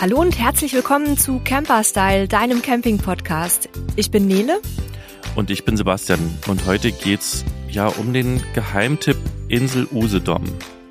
Hallo und herzlich willkommen zu Camper Style, deinem Camping-Podcast. Ich bin Nele. Und ich bin Sebastian. Und heute geht's ja um den Geheimtipp Insel Usedom.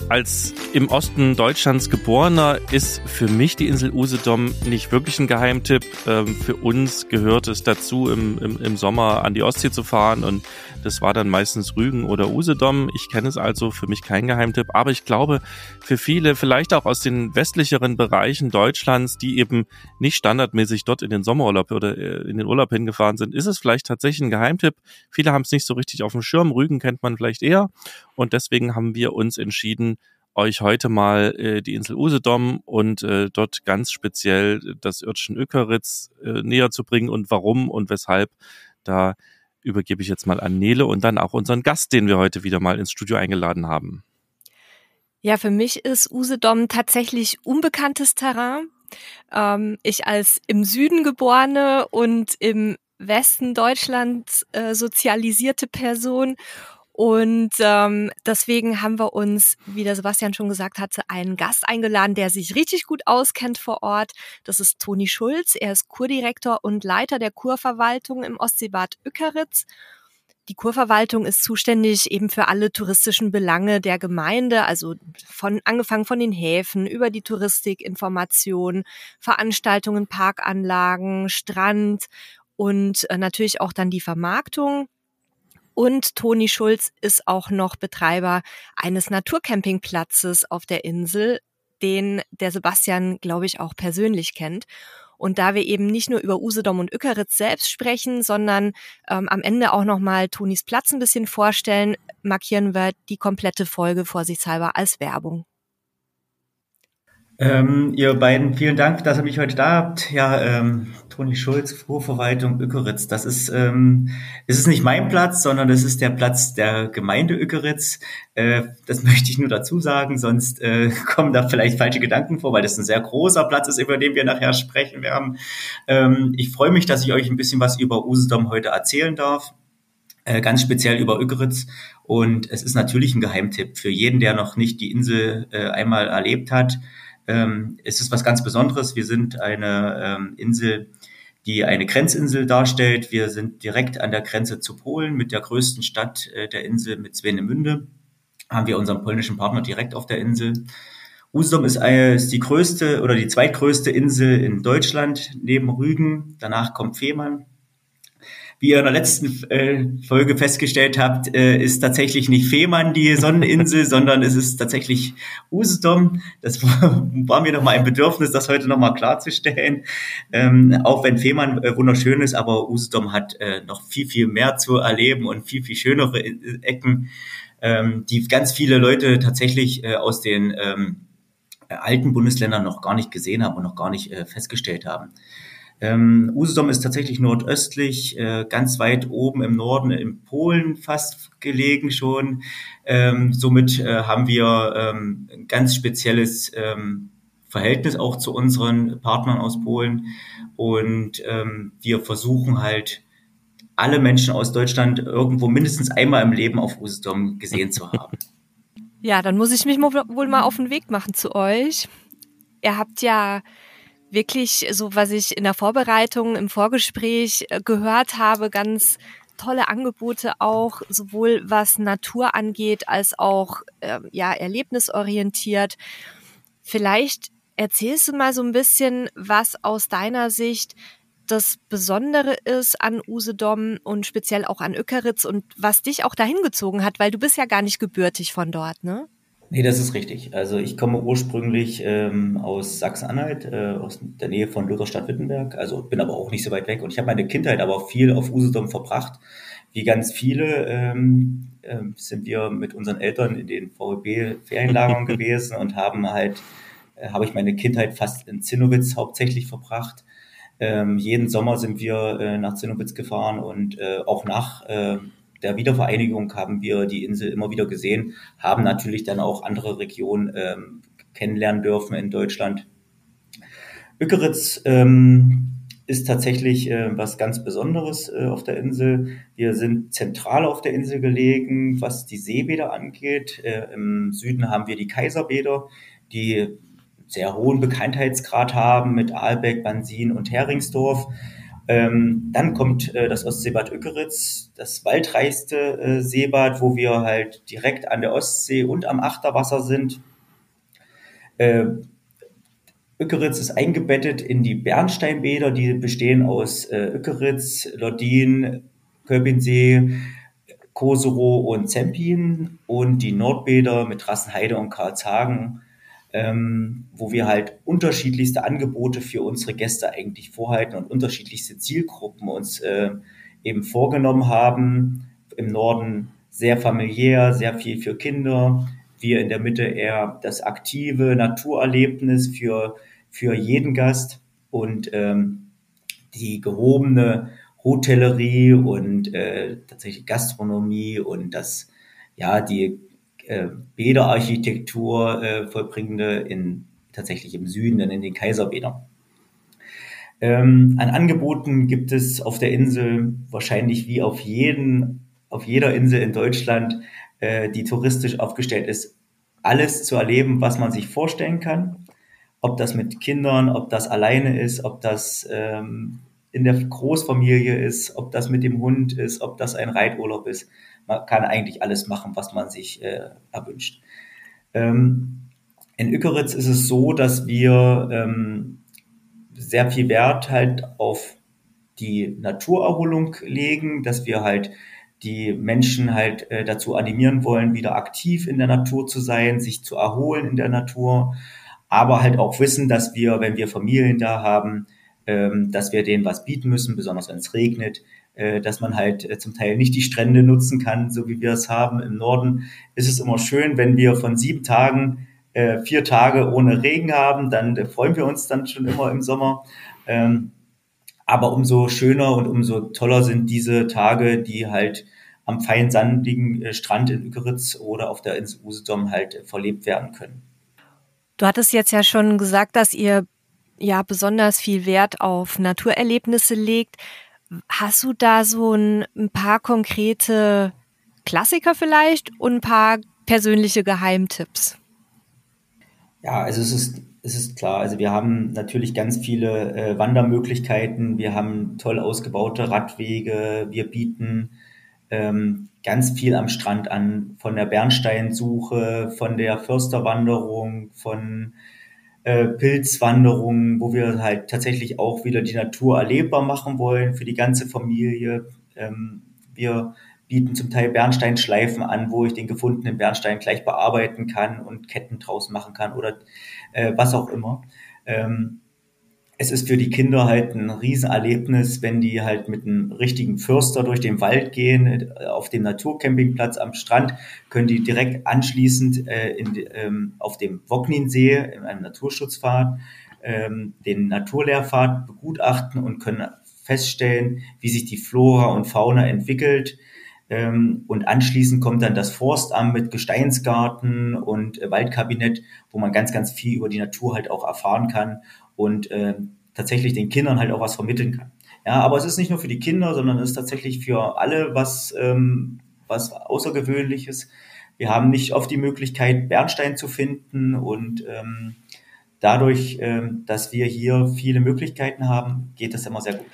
Als im Osten Deutschlands geborener ist für mich die Insel Usedom nicht wirklich ein Geheimtipp. Ähm, für uns gehört es dazu, im, im, im Sommer an die Ostsee zu fahren und das war dann meistens Rügen oder Usedom. Ich kenne es also für mich kein Geheimtipp, aber ich glaube, für viele, vielleicht auch aus den westlicheren Bereichen Deutschlands, die eben nicht standardmäßig dort in den Sommerurlaub oder äh, in den Urlaub hingefahren sind, ist es vielleicht tatsächlich ein Geheimtipp. Viele haben es nicht so richtig auf dem Schirm. Rügen kennt man vielleicht eher und deswegen haben wir uns entschieden, euch heute mal äh, die Insel Usedom und äh, dort ganz speziell das Örtchen Ökeritz äh, näher zu bringen und warum und weshalb. Da übergebe ich jetzt mal an Nele und dann auch unseren Gast, den wir heute wieder mal ins Studio eingeladen haben. Ja, für mich ist Usedom tatsächlich unbekanntes Terrain. Ähm, ich als im Süden geborene und im Westen Deutschlands äh, sozialisierte Person und ähm, deswegen haben wir uns, wie der Sebastian schon gesagt hatte, einen Gast eingeladen, der sich richtig gut auskennt vor Ort. Das ist Toni Schulz. Er ist Kurdirektor und Leiter der Kurverwaltung im Ostseebad Ückeritz. Die Kurverwaltung ist zuständig eben für alle touristischen Belange der Gemeinde, also von angefangen von den Häfen über die Touristik, Information, Veranstaltungen, Parkanlagen, Strand und äh, natürlich auch dann die Vermarktung. Und Toni Schulz ist auch noch Betreiber eines Naturcampingplatzes auf der Insel, den der Sebastian, glaube ich, auch persönlich kennt. Und da wir eben nicht nur über Usedom und Ückeritz selbst sprechen, sondern ähm, am Ende auch nochmal Tonis Platz ein bisschen vorstellen, markieren wir die komplette Folge vorsichtshalber als Werbung. Ähm, ihr beiden, vielen Dank, dass ihr mich heute da habt. Ja, ähm, Toni Schulz, Vorverwaltung Ökeritz. Das ist, ähm, es ist nicht mein Platz, sondern das ist der Platz der Gemeinde Ökeritz. Äh, das möchte ich nur dazu sagen, sonst äh, kommen da vielleicht falsche Gedanken vor, weil das ein sehr großer Platz ist, über den wir nachher sprechen werden. Ähm, ich freue mich, dass ich euch ein bisschen was über Usedom heute erzählen darf äh, ganz speziell über Ökeritz. Und es ist natürlich ein Geheimtipp für jeden, der noch nicht die Insel äh, einmal erlebt hat. Ähm, es ist was ganz Besonderes. Wir sind eine ähm, Insel, die eine Grenzinsel darstellt. Wir sind direkt an der Grenze zu Polen mit der größten Stadt äh, der Insel, mit Swenemünde. Haben wir unseren polnischen Partner direkt auf der Insel. Usedom ist, eine, ist die größte oder die zweitgrößte Insel in Deutschland neben Rügen. Danach kommt Fehmarn wie ihr in der letzten äh, Folge festgestellt habt, äh, ist tatsächlich nicht Fehmarn die Sonneninsel, sondern es ist tatsächlich Usedom. Das war, mir noch mal ein Bedürfnis, das heute noch mal klarzustellen. Ähm, auch wenn Fehmarn äh, wunderschön ist, aber Usedom hat äh, noch viel, viel mehr zu erleben und viel, viel schönere äh, Ecken, ähm, die ganz viele Leute tatsächlich äh, aus den ähm, alten Bundesländern noch gar nicht gesehen haben und noch gar nicht festgestellt haben. Ähm, Usedom ist tatsächlich nordöstlich, äh, ganz weit oben im Norden in Polen fast gelegen schon. Ähm, somit äh, haben wir ähm, ein ganz spezielles ähm, Verhältnis auch zu unseren Partnern aus Polen. Und ähm, wir versuchen halt, alle Menschen aus Deutschland irgendwo mindestens einmal im Leben auf Usedom gesehen zu haben. Ja, dann muss ich mich wohl mal auf den Weg machen zu euch. Ihr habt ja wirklich, so was ich in der Vorbereitung, im Vorgespräch äh, gehört habe, ganz tolle Angebote auch, sowohl was Natur angeht, als auch äh, ja erlebnisorientiert. Vielleicht erzählst du mal so ein bisschen, was aus deiner Sicht das Besondere ist an Usedom und speziell auch an Ökeritz und was dich auch dahin gezogen hat, weil du bist ja gar nicht gebürtig von dort, ne? Nee, das ist richtig. Also ich komme ursprünglich ähm, aus Sachsen-Anhalt, äh, aus der Nähe von Lutherstadt-Wittenberg, also bin aber auch nicht so weit weg und ich habe meine Kindheit aber viel auf Usedom verbracht. Wie ganz viele ähm, äh, sind wir mit unseren Eltern in den VEB-Ferienlagern gewesen und haben halt, äh, habe ich meine Kindheit fast in Zinnowitz hauptsächlich verbracht. Ähm, jeden Sommer sind wir äh, nach Zinnowitz gefahren und äh, auch nach äh, der Wiedervereinigung haben wir die Insel immer wieder gesehen, haben natürlich dann auch andere Regionen ähm, kennenlernen dürfen in Deutschland. Ökeritz ähm, ist tatsächlich äh, was ganz Besonderes äh, auf der Insel. Wir sind zentral auf der Insel gelegen, was die Seebäder angeht. Äh, Im Süden haben wir die Kaiserbäder, die sehr hohen Bekanntheitsgrad haben mit Aalbeck, Bansin und Heringsdorf. Ähm, dann kommt äh, das Ostseebad Ückeritz, das waldreichste äh, Seebad, wo wir halt direkt an der Ostsee und am Achterwasser sind. Äh, Ückeritz ist eingebettet in die Bernsteinbäder, die bestehen aus äh, Ückeritz, Lodin, Köpinsee, Koserow und Zempin und die Nordbäder mit Rassenheide und Karlshagen ähm, wo wir halt unterschiedlichste Angebote für unsere Gäste eigentlich vorhalten und unterschiedlichste Zielgruppen uns äh, eben vorgenommen haben. Im Norden sehr familiär, sehr viel für Kinder. Wir in der Mitte eher das aktive Naturerlebnis für, für jeden Gast und ähm, die gehobene Hotellerie und äh, tatsächlich Gastronomie und das, ja, die äh, Bäderarchitektur äh, vollbringende in tatsächlich im Süden, dann in den Kaiserbädern. Ähm, an Angeboten gibt es auf der Insel wahrscheinlich wie auf jeden, auf jeder Insel in Deutschland, äh, die touristisch aufgestellt ist, alles zu erleben, was man sich vorstellen kann. Ob das mit Kindern, ob das alleine ist, ob das ähm, in der Großfamilie ist, ob das mit dem Hund ist, ob das ein Reiturlaub ist man kann eigentlich alles machen, was man sich äh, erwünscht. Ähm, in Ückeritz ist es so, dass wir ähm, sehr viel Wert halt auf die Naturerholung legen, dass wir halt die Menschen halt äh, dazu animieren wollen, wieder aktiv in der Natur zu sein, sich zu erholen in der Natur, aber halt auch wissen, dass wir, wenn wir Familien da haben, ähm, dass wir denen was bieten müssen, besonders wenn es regnet, dass man halt äh, zum Teil nicht die Strände nutzen kann, so wie wir es haben. Im Norden ist es immer schön, wenn wir von sieben Tagen äh, vier Tage ohne Regen haben, dann freuen wir uns dann schon immer im Sommer. Ähm, aber umso schöner und umso toller sind diese Tage, die halt am fein sandigen Strand in Ückeritz oder auf der Insel Usedom halt verlebt werden können. Du hattest jetzt ja schon gesagt, dass ihr ja besonders viel Wert auf Naturerlebnisse legt. Hast du da so ein, ein paar konkrete Klassiker vielleicht und ein paar persönliche Geheimtipps? Ja, also es ist, es ist klar. Also wir haben natürlich ganz viele äh, Wandermöglichkeiten. Wir haben toll ausgebaute Radwege. Wir bieten ähm, ganz viel am Strand an, von der Bernsteinsuche, von der Försterwanderung, von äh, Pilzwanderungen, wo wir halt tatsächlich auch wieder die Natur erlebbar machen wollen für die ganze Familie. Ähm, wir bieten zum Teil Bernsteinschleifen an, wo ich den gefundenen Bernstein gleich bearbeiten kann und Ketten draus machen kann oder äh, was auch immer. Ähm, es ist für die Kinder halt ein Riesenerlebnis, wenn die halt mit einem richtigen Förster durch den Wald gehen, äh, auf dem Naturcampingplatz am Strand, können die direkt anschließend äh, in, ähm, auf dem Wogninsee in einem Naturschutzpfad ähm, den Naturlehrpfad begutachten und können feststellen, wie sich die Flora und Fauna entwickelt. Ähm, und anschließend kommt dann das Forstamt mit Gesteinsgarten und äh, Waldkabinett, wo man ganz, ganz viel über die Natur halt auch erfahren kann und äh, tatsächlich den Kindern halt auch was vermitteln kann. Ja, aber es ist nicht nur für die Kinder, sondern es ist tatsächlich für alle was, ähm, was Außergewöhnliches. Wir haben nicht oft die Möglichkeit, Bernstein zu finden und ähm, dadurch, ähm, dass wir hier viele Möglichkeiten haben, geht das immer sehr gut.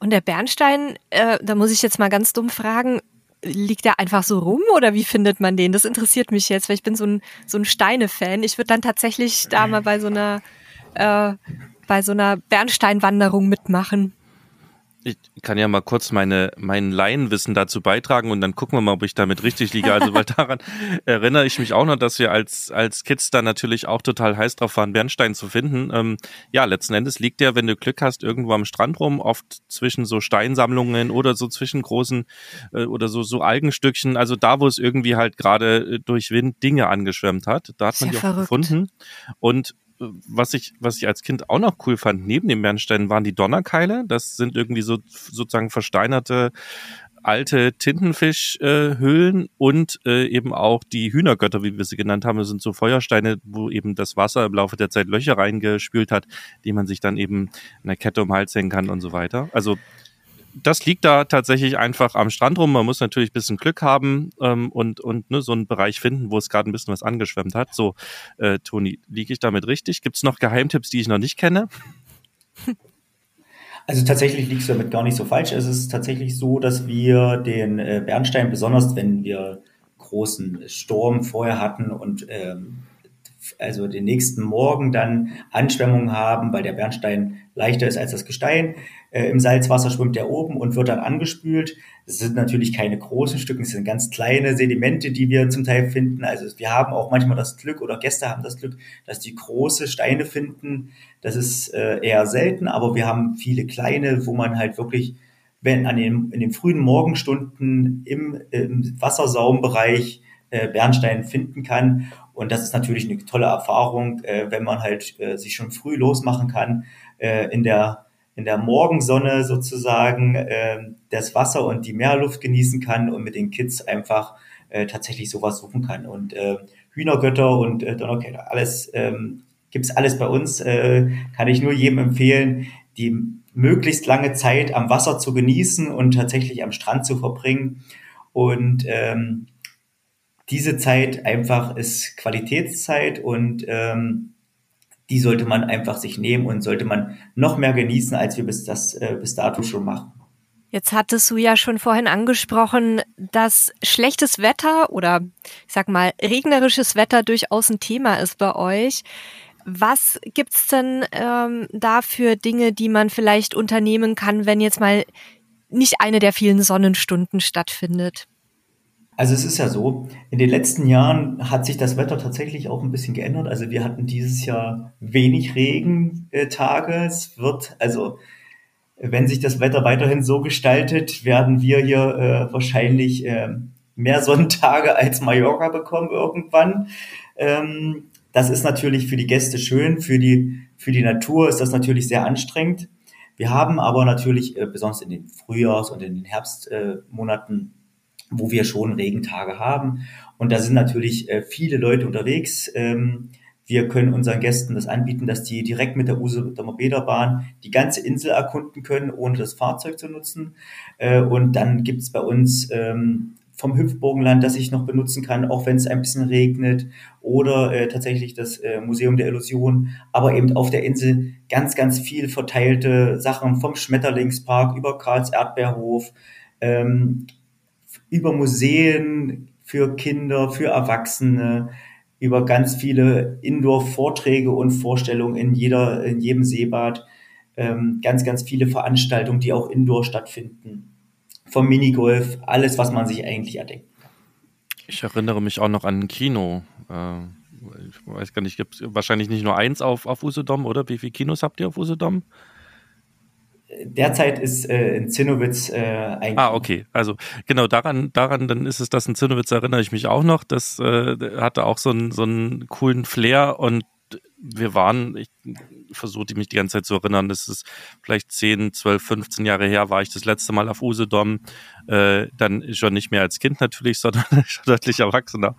Und der Bernstein, äh, da muss ich jetzt mal ganz dumm fragen, liegt der einfach so rum oder wie findet man den? Das interessiert mich jetzt, weil ich bin so ein, so ein Steine-Fan. Ich würde dann tatsächlich da mal bei so einer äh, bei so einer Bernsteinwanderung mitmachen. Ich kann ja mal kurz meine, mein Laienwissen dazu beitragen und dann gucken wir mal, ob ich damit richtig liege. Also, weil daran erinnere ich mich auch noch, dass wir als, als Kids da natürlich auch total heiß drauf waren, Bernstein zu finden. Ähm, ja, letzten Endes liegt der, wenn du Glück hast, irgendwo am Strand rum, oft zwischen so Steinsammlungen oder so zwischen großen äh, oder so, so Algenstückchen. Also da, wo es irgendwie halt gerade äh, durch Wind Dinge angeschwemmt hat, da hat man die auch verrückt. gefunden. Und was ich, was ich als Kind auch noch cool fand, neben den Bernsteinen waren die Donnerkeile. Das sind irgendwie so sozusagen versteinerte alte Tintenfischhöhlen äh, und äh, eben auch die Hühnergötter, wie wir sie genannt haben. Das sind so Feuersteine, wo eben das Wasser im Laufe der Zeit Löcher reingespült hat, die man sich dann eben in der Kette um den Hals hängen kann und so weiter. Also das liegt da tatsächlich einfach am Strand rum. Man muss natürlich ein bisschen Glück haben ähm, und, und ne, so einen Bereich finden, wo es gerade ein bisschen was angeschwemmt hat. So, äh, Toni, liege ich damit richtig? Gibt es noch Geheimtipps, die ich noch nicht kenne? Also tatsächlich liegst du damit gar nicht so falsch. Es ist tatsächlich so, dass wir den äh, Bernstein, besonders wenn wir großen Sturm vorher hatten und ähm, also den nächsten Morgen dann Anschwemmungen haben, weil der Bernstein leichter ist als das Gestein. Äh, Im Salzwasser schwimmt er oben und wird dann angespült. Das sind natürlich keine großen Stücke, es sind ganz kleine Sedimente, die wir zum Teil finden. Also wir haben auch manchmal das Glück oder Gäste haben das Glück, dass die große Steine finden. Das ist äh, eher selten, aber wir haben viele kleine, wo man halt wirklich wenn an den, in den frühen Morgenstunden im, im Wassersaumbereich äh, Bernstein finden kann. Und das ist natürlich eine tolle Erfahrung, äh, wenn man halt äh, sich schon früh losmachen kann, äh, in der in der Morgensonne sozusagen äh, das Wasser und die Meerluft genießen kann und mit den Kids einfach äh, tatsächlich sowas suchen kann. Und äh, Hühnergötter und äh, Donnerkeller, alles ähm, gibt's alles bei uns. Äh, kann ich nur jedem empfehlen, die möglichst lange Zeit am Wasser zu genießen und tatsächlich am Strand zu verbringen. Und ähm, diese Zeit einfach ist Qualitätszeit und ähm, die sollte man einfach sich nehmen und sollte man noch mehr genießen, als wir bis, das, äh, bis dato schon machen. Jetzt hattest du ja schon vorhin angesprochen, dass schlechtes Wetter oder ich sag mal regnerisches Wetter durchaus ein Thema ist bei euch. Was gibt's denn ähm, da für Dinge, die man vielleicht unternehmen kann, wenn jetzt mal nicht eine der vielen Sonnenstunden stattfindet? Also es ist ja so, in den letzten Jahren hat sich das Wetter tatsächlich auch ein bisschen geändert. Also wir hatten dieses Jahr wenig Regentage. Es wird, also wenn sich das Wetter weiterhin so gestaltet, werden wir hier äh, wahrscheinlich äh, mehr Sonntage als Mallorca bekommen irgendwann. Ähm, das ist natürlich für die Gäste schön, für die, für die Natur ist das natürlich sehr anstrengend. Wir haben aber natürlich, äh, besonders in den Frühjahrs- und in den Herbstmonaten, wo wir schon Regentage haben. Und da sind natürlich äh, viele Leute unterwegs. Ähm, wir können unseren Gästen das anbieten, dass die direkt mit der Usedomer Bäderbahn die ganze Insel erkunden können, ohne das Fahrzeug zu nutzen. Äh, und dann gibt's bei uns ähm, vom Hüpfburgenland, das ich noch benutzen kann, auch wenn es ein bisschen regnet, oder äh, tatsächlich das äh, Museum der Illusion, aber eben auf der Insel ganz, ganz viel verteilte Sachen vom Schmetterlingspark über Karls Erdbeerhof, ähm, über Museen für Kinder, für Erwachsene, über ganz viele Indoor-Vorträge und Vorstellungen in jeder, in jedem Seebad, ähm, ganz, ganz viele Veranstaltungen, die auch indoor stattfinden. Vom Minigolf, alles, was man sich eigentlich erdenkt. Ich erinnere mich auch noch an ein Kino. Äh, ich weiß gar nicht, gibt es wahrscheinlich nicht nur eins auf, auf Usedom, oder? Wie viele Kinos habt ihr auf Usedom? Derzeit ist äh, in Zinnowitz äh, ein. Ah, okay. Also genau daran, daran, dann ist es das in Zinnowitz, erinnere ich mich auch noch. Das äh, hatte auch so einen so einen coolen Flair und wir waren, ich versuche mich die ganze Zeit zu erinnern, das ist vielleicht 10, 12, 15 Jahre her, war ich das letzte Mal auf Usedom, äh, dann schon nicht mehr als Kind natürlich, sondern schon deutlich erwachsener.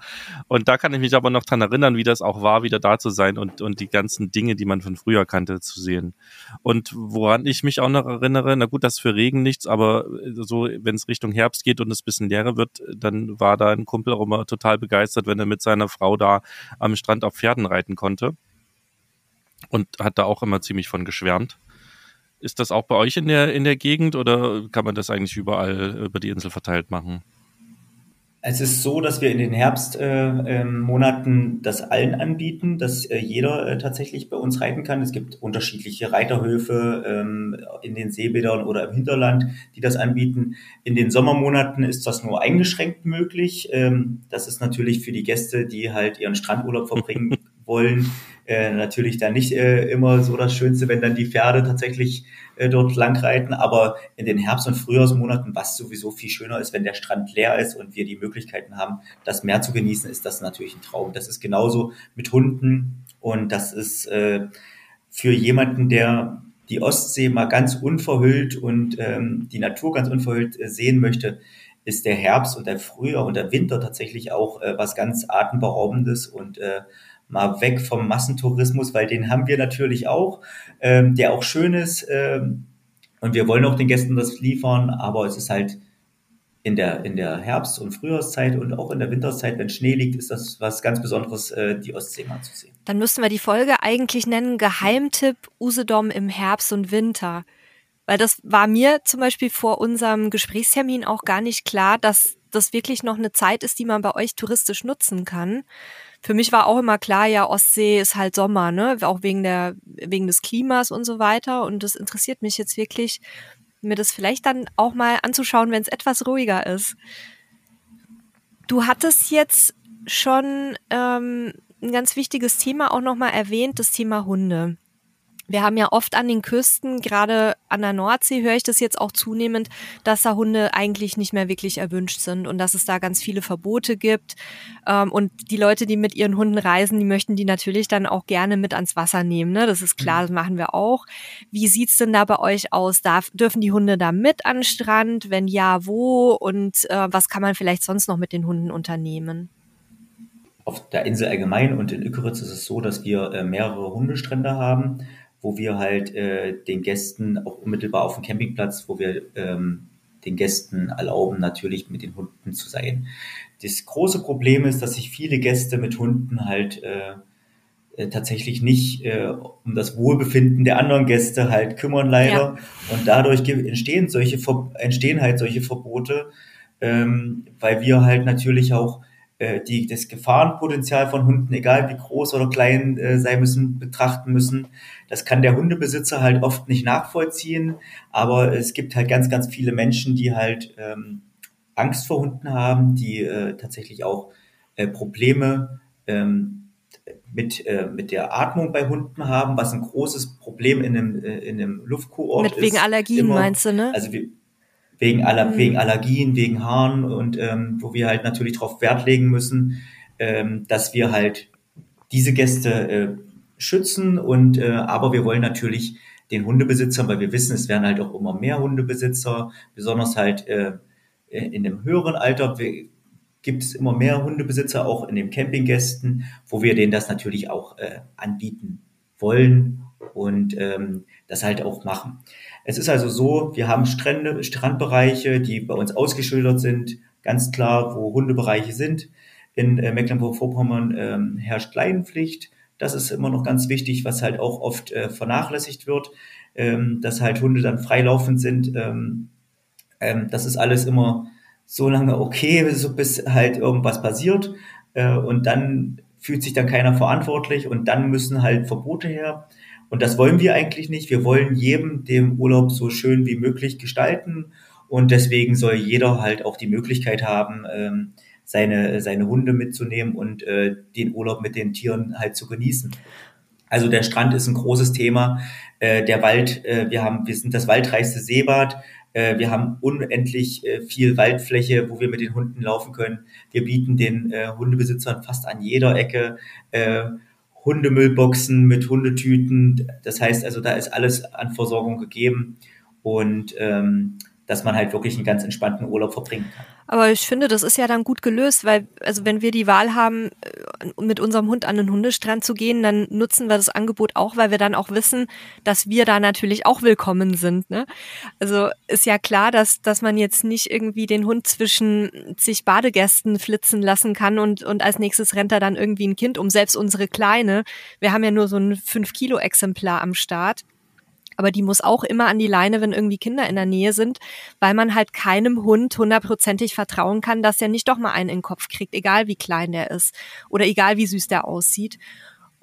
Und da kann ich mich aber noch dran erinnern, wie das auch war, wieder da zu sein und, und die ganzen Dinge, die man von früher kannte, zu sehen. Und woran ich mich auch noch erinnere, na gut, das ist für Regen nichts, aber so, wenn es Richtung Herbst geht und es bisschen leerer wird, dann war da ein Kumpel auch immer total begeistert, wenn er mit seiner Frau da am Strand auf Pferden reiten konnte und hat da auch immer ziemlich von geschwärmt. Ist das auch bei euch in der, in der Gegend oder kann man das eigentlich überall über die Insel verteilt machen? Es ist so, dass wir in den Herbstmonaten äh, äh, das allen anbieten, dass äh, jeder äh, tatsächlich bei uns reiten kann. Es gibt unterschiedliche Reiterhöfe ähm, in den Seebädern oder im Hinterland, die das anbieten. In den Sommermonaten ist das nur eingeschränkt möglich. Ähm, das ist natürlich für die Gäste, die halt ihren Strandurlaub verbringen wollen, äh, natürlich dann nicht äh, immer so das Schönste, wenn dann die Pferde tatsächlich äh, dort langreiten, aber in den Herbst- und Frühjahrsmonaten, was sowieso viel schöner ist, wenn der Strand leer ist und wir die Möglichkeiten haben, das Meer zu genießen, ist das natürlich ein Traum. Das ist genauso mit Hunden und das ist äh, für jemanden, der die Ostsee mal ganz unverhüllt und ähm, die Natur ganz unverhüllt äh, sehen möchte, ist der Herbst und der Frühjahr und der Winter tatsächlich auch äh, was ganz atemberaubendes und äh, mal weg vom Massentourismus, weil den haben wir natürlich auch, ähm, der auch schön ist. Ähm, Und wir wollen auch den Gästen das liefern, aber es ist halt in der, in der Herbst- und Frühjahrszeit und auch in der Winterzeit, wenn Schnee liegt, ist das was ganz Besonderes, äh, die Ostsee mal zu sehen. Dann müssten wir die Folge eigentlich nennen Geheimtipp Usedom im Herbst und Winter. Weil das war mir zum Beispiel vor unserem Gesprächstermin auch gar nicht klar, dass das wirklich noch eine Zeit ist, die man bei euch touristisch nutzen kann. Für mich war auch immer klar, ja, Ostsee ist halt Sommer, ne? Auch wegen der, wegen des Klimas und so weiter. Und das interessiert mich jetzt wirklich, mir das vielleicht dann auch mal anzuschauen, wenn es etwas ruhiger ist. Du hattest jetzt schon ähm, ein ganz wichtiges Thema auch nochmal erwähnt, das Thema Hunde. Wir haben ja oft an den Küsten, gerade an der Nordsee höre ich das jetzt auch zunehmend, dass da Hunde eigentlich nicht mehr wirklich erwünscht sind und dass es da ganz viele Verbote gibt. Ähm, und die Leute, die mit ihren Hunden reisen, die möchten die natürlich dann auch gerne mit ans Wasser nehmen. Ne? Das ist klar, mhm. das machen wir auch. Wie sieht's denn da bei euch aus? Darf, dürfen die Hunde da mit an den Strand? Wenn ja, wo? Und äh, was kann man vielleicht sonst noch mit den Hunden unternehmen? Auf der Insel allgemein und in Ückeritz ist es so, dass wir äh, mehrere Hundestrände haben wo wir halt äh, den Gästen auch unmittelbar auf dem Campingplatz, wo wir ähm, den Gästen erlauben, natürlich mit den Hunden zu sein. Das große Problem ist, dass sich viele Gäste mit Hunden halt äh, äh, tatsächlich nicht äh, um das Wohlbefinden der anderen Gäste halt kümmern leider ja. und dadurch entstehen solche entstehen halt solche Verbote, ähm, weil wir halt natürlich auch die das Gefahrenpotenzial von Hunden, egal wie groß oder klein äh, sein müssen, betrachten müssen. Das kann der Hundebesitzer halt oft nicht nachvollziehen, aber es gibt halt ganz, ganz viele Menschen, die halt ähm, Angst vor Hunden haben, die äh, tatsächlich auch äh, Probleme ähm, mit, äh, mit der Atmung bei Hunden haben, was ein großes Problem in einem, äh, in einem Luftkurort ist. Mit wegen Allergien immer. meinst du, ne? Also wir, wegen, Aller, mhm. wegen Allergien, wegen Haaren und ähm, wo wir halt natürlich darauf Wert legen müssen, ähm, dass wir halt diese Gäste äh, schützen und äh, aber wir wollen natürlich den Hundebesitzern, weil wir wissen, es werden halt auch immer mehr Hundebesitzer, besonders halt äh, in dem höheren Alter gibt es immer mehr Hundebesitzer, auch in den Campinggästen, wo wir denen das natürlich auch äh, anbieten wollen und ähm, das halt auch machen. Es ist also so, wir haben Strände, Strandbereiche, die bei uns ausgeschildert sind, ganz klar, wo Hundebereiche sind. In äh, Mecklenburg-Vorpommern ähm, herrscht Leinenpflicht. Das ist immer noch ganz wichtig, was halt auch oft äh, vernachlässigt wird, ähm, dass halt Hunde dann freilaufend sind. Ähm, ähm, das ist alles immer so lange okay, so bis halt irgendwas passiert. Äh, und dann fühlt sich dann keiner verantwortlich und dann müssen halt Verbote her. Und das wollen wir eigentlich nicht. Wir wollen jedem den Urlaub so schön wie möglich gestalten. Und deswegen soll jeder halt auch die Möglichkeit haben, ähm, seine, seine Hunde mitzunehmen und äh, den Urlaub mit den Tieren halt zu genießen. Also der Strand ist ein großes Thema. Äh, der Wald, äh, wir haben, wir sind das waldreichste Seebad. Äh, wir haben unendlich äh, viel Waldfläche, wo wir mit den Hunden laufen können. Wir bieten den äh, Hundebesitzern fast an jeder Ecke äh, Hundemüllboxen mit Hundetüten. Das heißt also, da ist alles an Versorgung gegeben und ähm, dass man halt wirklich einen ganz entspannten Urlaub verbringen kann. Aber ich finde, das ist ja dann gut gelöst, weil, also wenn wir die Wahl haben, äh, mit unserem Hund an den Hundestrand zu gehen, dann nutzen wir das Angebot auch, weil wir dann auch wissen, dass wir da natürlich auch willkommen sind. Ne? Also ist ja klar, dass, dass man jetzt nicht irgendwie den Hund zwischen sich Badegästen flitzen lassen kann und, und als nächstes rennt er dann irgendwie ein Kind um. Selbst unsere Kleine, wir haben ja nur so ein 5-Kilo-Exemplar am Start aber die muss auch immer an die Leine, wenn irgendwie Kinder in der Nähe sind, weil man halt keinem Hund hundertprozentig vertrauen kann, dass er nicht doch mal einen in den Kopf kriegt, egal wie klein der ist oder egal wie süß der aussieht.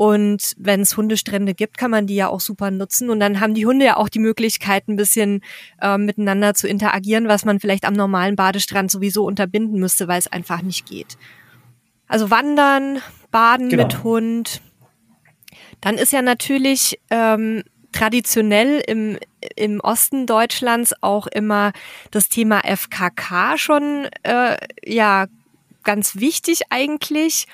Und wenn es Hundestrände gibt, kann man die ja auch super nutzen. Und dann haben die Hunde ja auch die Möglichkeit, ein bisschen äh, miteinander zu interagieren, was man vielleicht am normalen Badestrand sowieso unterbinden müsste, weil es einfach nicht geht. Also wandern, baden genau. mit Hund. Dann ist ja natürlich ähm, traditionell im, im Osten Deutschlands auch immer das Thema FKK schon äh, ja ganz wichtig eigentlich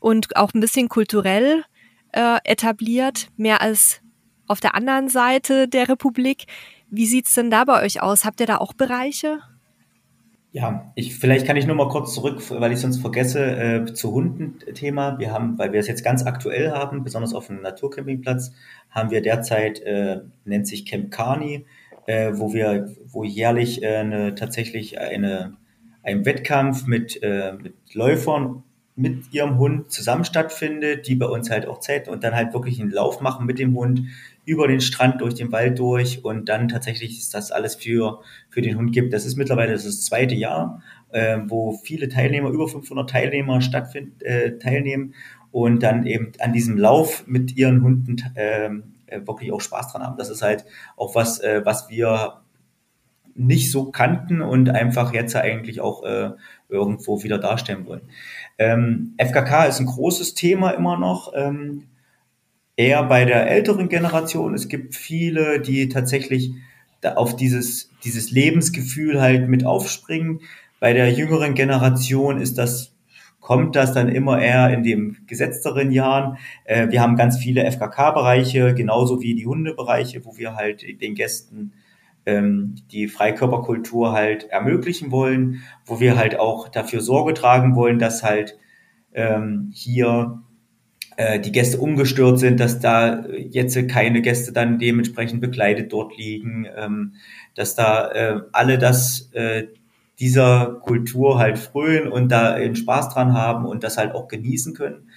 und auch ein bisschen kulturell äh, etabliert, mehr als auf der anderen Seite der Republik. Wie sieht's denn da bei euch aus? Habt ihr da auch Bereiche? Ja, ich, vielleicht kann ich nur mal kurz zurück, weil ich sonst vergesse, äh, zu Hundenthema. Wir haben, weil wir es jetzt ganz aktuell haben, besonders auf dem Naturcampingplatz, haben wir derzeit, äh, nennt sich Camp Carney, äh, wo wir, wo jährlich äh, eine, tatsächlich eine, ein Wettkampf mit, äh, mit Läufern mit ihrem Hund zusammen stattfindet, die bei uns halt auch zelten und dann halt wirklich einen Lauf machen mit dem Hund über den Strand, durch den Wald durch und dann tatsächlich ist das alles für, für den Hund gibt. Das ist mittlerweile das, ist das zweite Jahr, äh, wo viele Teilnehmer, über 500 Teilnehmer stattfind, äh, teilnehmen und dann eben an diesem Lauf mit ihren Hunden äh, wirklich auch Spaß dran haben. Das ist halt auch was, äh, was wir nicht so kannten und einfach jetzt eigentlich auch äh, irgendwo wieder darstellen wollen. Ähm, FKK ist ein großes Thema immer noch. Ähm, eher bei der älteren Generation. Es gibt viele, die tatsächlich auf dieses, dieses Lebensgefühl halt mit aufspringen. Bei der jüngeren Generation ist das, kommt das dann immer eher in den gesetzteren Jahren. Äh, wir haben ganz viele FKK-Bereiche, genauso wie die Hundebereiche, wo wir halt den Gästen ähm, die Freikörperkultur halt ermöglichen wollen, wo wir halt auch dafür Sorge tragen wollen, dass halt ähm, hier äh, die Gäste ungestört sind, dass da jetzt keine Gäste dann dementsprechend begleitet dort liegen, ähm, dass da äh, alle das äh, dieser Kultur halt frönen und da einen Spaß dran haben und das halt auch genießen können.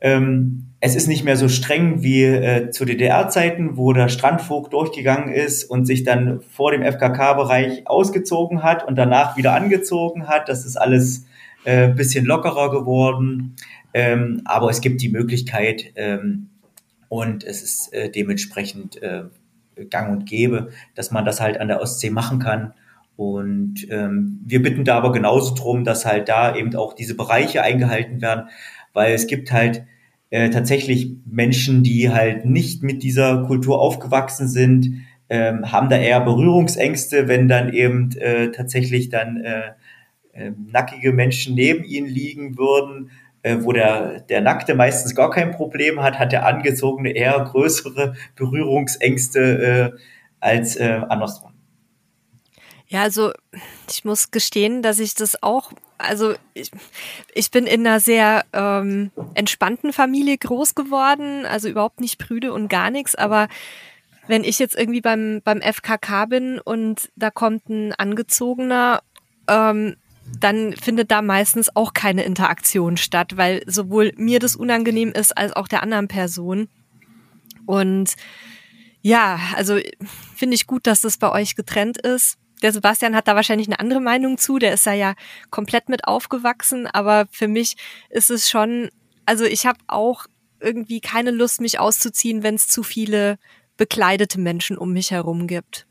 Ähm, es ist nicht mehr so streng wie äh, zu DDR-Zeiten, wo der Strandvogt durchgegangen ist und sich dann vor dem FKK-Bereich ausgezogen hat und danach wieder angezogen hat. Das ist alles äh, bisschen lockerer geworden. Ähm, aber es gibt die Möglichkeit ähm, und es ist äh, dementsprechend äh, gang und gäbe, dass man das halt an der Ostsee machen kann. Und ähm, wir bitten da aber genauso drum, dass halt da eben auch diese Bereiche eingehalten werden, weil es gibt halt äh, tatsächlich Menschen, die halt nicht mit dieser Kultur aufgewachsen sind, ähm, haben da eher Berührungsängste, wenn dann eben äh, tatsächlich dann äh, äh, nackige Menschen neben ihnen liegen würden, wo der, der Nackte meistens gar kein Problem hat, hat der Angezogene eher größere Berührungsängste äh, als äh, andersrum. Ja, also ich muss gestehen, dass ich das auch, also ich, ich bin in einer sehr ähm, entspannten Familie groß geworden, also überhaupt nicht prüde und gar nichts, aber wenn ich jetzt irgendwie beim, beim FKK bin und da kommt ein Angezogener, ähm, dann findet da meistens auch keine Interaktion statt, weil sowohl mir das unangenehm ist als auch der anderen Person. Und ja, also finde ich gut, dass das bei euch getrennt ist. Der Sebastian hat da wahrscheinlich eine andere Meinung zu, der ist da ja komplett mit aufgewachsen, aber für mich ist es schon, also ich habe auch irgendwie keine Lust, mich auszuziehen, wenn es zu viele bekleidete Menschen um mich herum gibt.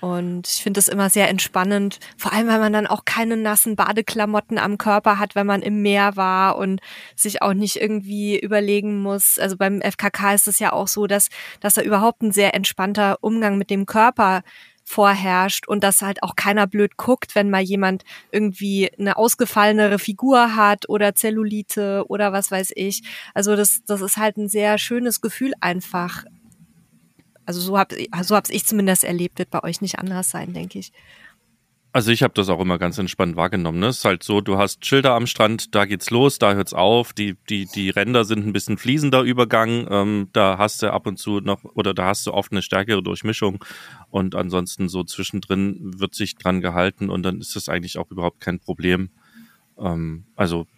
Und ich finde es immer sehr entspannend, vor allem weil man dann auch keine nassen Badeklamotten am Körper hat, wenn man im Meer war und sich auch nicht irgendwie überlegen muss. Also beim FKK ist es ja auch so, dass, dass da überhaupt ein sehr entspannter Umgang mit dem Körper vorherrscht und dass halt auch keiner blöd guckt, wenn mal jemand irgendwie eine ausgefallenere Figur hat oder Zellulite oder was weiß ich. Also das, das ist halt ein sehr schönes Gefühl einfach, also so habe so hab's ich zumindest erlebt, wird bei euch nicht anders sein, denke ich. Also ich habe das auch immer ganz entspannt wahrgenommen. Ne? Es ist halt so, du hast Schilder am Strand, da geht's los, da hört's auf. Die die die Ränder sind ein bisschen fließender Übergang. Ähm, da hast du ab und zu noch oder da hast du oft eine stärkere Durchmischung und ansonsten so zwischendrin wird sich dran gehalten und dann ist das eigentlich auch überhaupt kein Problem. Ähm, also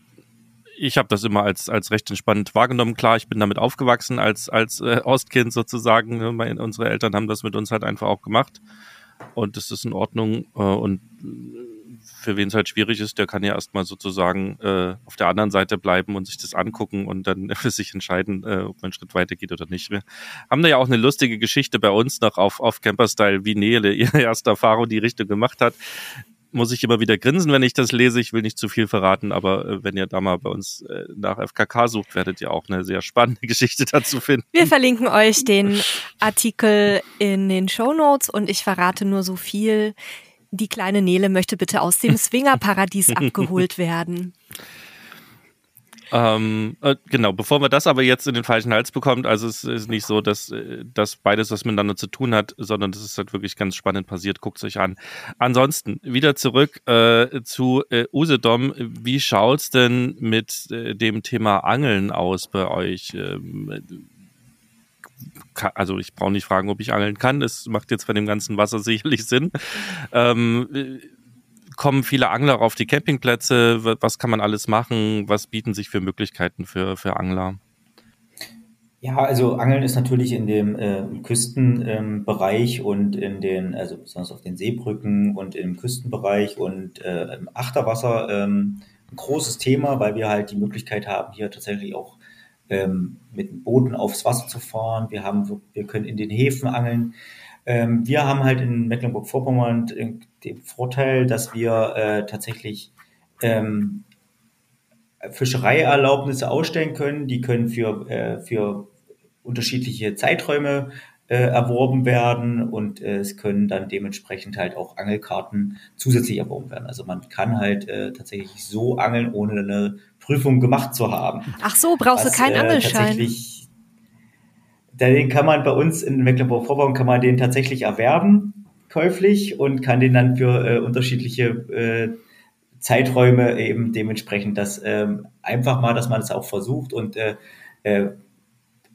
ich habe das immer als, als recht entspannt wahrgenommen. Klar, ich bin damit aufgewachsen als, als äh, Ostkind sozusagen. Ne? Meine, unsere Eltern haben das mit uns halt einfach auch gemacht. Und das ist in Ordnung. Äh, und für wen es halt schwierig ist, der kann ja erstmal sozusagen äh, auf der anderen Seite bleiben und sich das angucken und dann für sich entscheiden, äh, ob man einen Schritt weiter geht oder nicht. Wir haben da ja auch eine lustige Geschichte bei uns noch auf, auf Camperstyle, wie Nele ihre erste Erfahrung in die Richtung gemacht hat muss ich immer wieder grinsen, wenn ich das lese. Ich will nicht zu viel verraten, aber äh, wenn ihr da mal bei uns äh, nach FKK sucht, werdet ihr auch eine sehr spannende Geschichte dazu finden. Wir verlinken euch den Artikel in den Show Notes und ich verrate nur so viel. Die kleine Nele möchte bitte aus dem Swingerparadies abgeholt werden. Ähm, äh, genau, bevor wir das aber jetzt in den falschen Hals bekommt, also es ist nicht so, dass, äh, dass beides was miteinander zu tun hat, sondern das ist halt wirklich ganz spannend passiert, guckt es euch an. Ansonsten, wieder zurück äh, zu äh, Usedom. Wie schaut's denn mit äh, dem Thema Angeln aus bei euch? Ähm, also ich brauche nicht fragen, ob ich angeln kann. Es macht jetzt bei dem ganzen Wasser sicherlich Sinn. Ähm, kommen viele Angler auf die Campingplätze? Was kann man alles machen? Was bieten sich für Möglichkeiten für, für Angler? Ja, also Angeln ist natürlich in dem äh, Küstenbereich ähm, und in den, also besonders auf den Seebrücken und im Küstenbereich und äh, im Achterwasser ähm, ein großes Thema, weil wir halt die Möglichkeit haben, hier tatsächlich auch ähm, mit Booten aufs Wasser zu fahren. Wir haben, wir können in den Häfen angeln. Ähm, wir haben halt in Mecklenburg-Vorpommern den Vorteil, dass wir äh, tatsächlich ähm, Fischereierlaubnisse ausstellen können. Die können für, äh, für unterschiedliche Zeiträume äh, erworben werden und äh, es können dann dementsprechend halt auch Angelkarten zusätzlich erworben werden. Also man kann halt äh, tatsächlich so angeln, ohne eine Prüfung gemacht zu haben. Ach so, brauchst was, du keinen äh, Angelschein? Den kann man bei uns in Mecklenburg-Vorpommern kann man den tatsächlich erwerben käuflich und kann den dann für äh, unterschiedliche äh, Zeiträume eben dementsprechend das ähm, einfach mal, dass man es das auch versucht und äh, äh,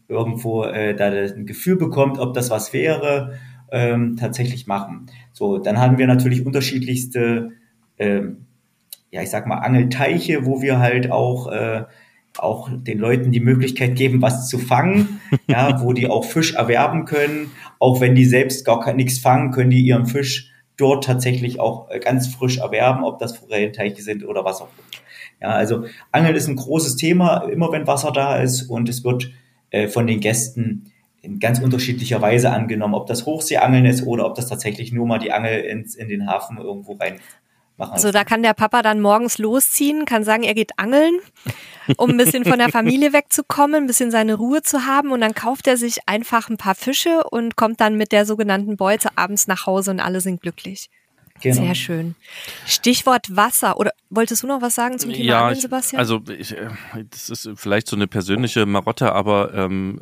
irgendwo äh, da ein Gefühl bekommt, ob das was wäre, ähm, tatsächlich machen. So, dann haben wir natürlich unterschiedlichste, ähm, ja, ich sag mal, Angelteiche, wo wir halt auch, äh, auch den Leuten die Möglichkeit geben, was zu fangen, ja, wo die auch Fisch erwerben können. Auch wenn die selbst gar nichts fangen, können die ihren Fisch dort tatsächlich auch äh, ganz frisch erwerben, ob das Forellenteiche sind oder was auch immer. Ja, also Angeln ist ein großes Thema, immer wenn Wasser da ist und es wird äh, von den Gästen in ganz unterschiedlicher Weise angenommen, ob das Hochseeangeln ist oder ob das tatsächlich nur mal die Angel ins, in den Hafen irgendwo rein machen. Also da kann der Papa dann morgens losziehen, kann sagen, er geht angeln, um ein bisschen von der Familie wegzukommen, ein bisschen seine Ruhe zu haben und dann kauft er sich einfach ein paar Fische und kommt dann mit der sogenannten Beute abends nach Hause und alle sind glücklich. Genau. Sehr schön. Stichwort Wasser. Oder wolltest du noch was sagen zum Thema ja, Angeln, Sebastian? also ich, äh, das ist vielleicht so eine persönliche Marotte, aber ähm,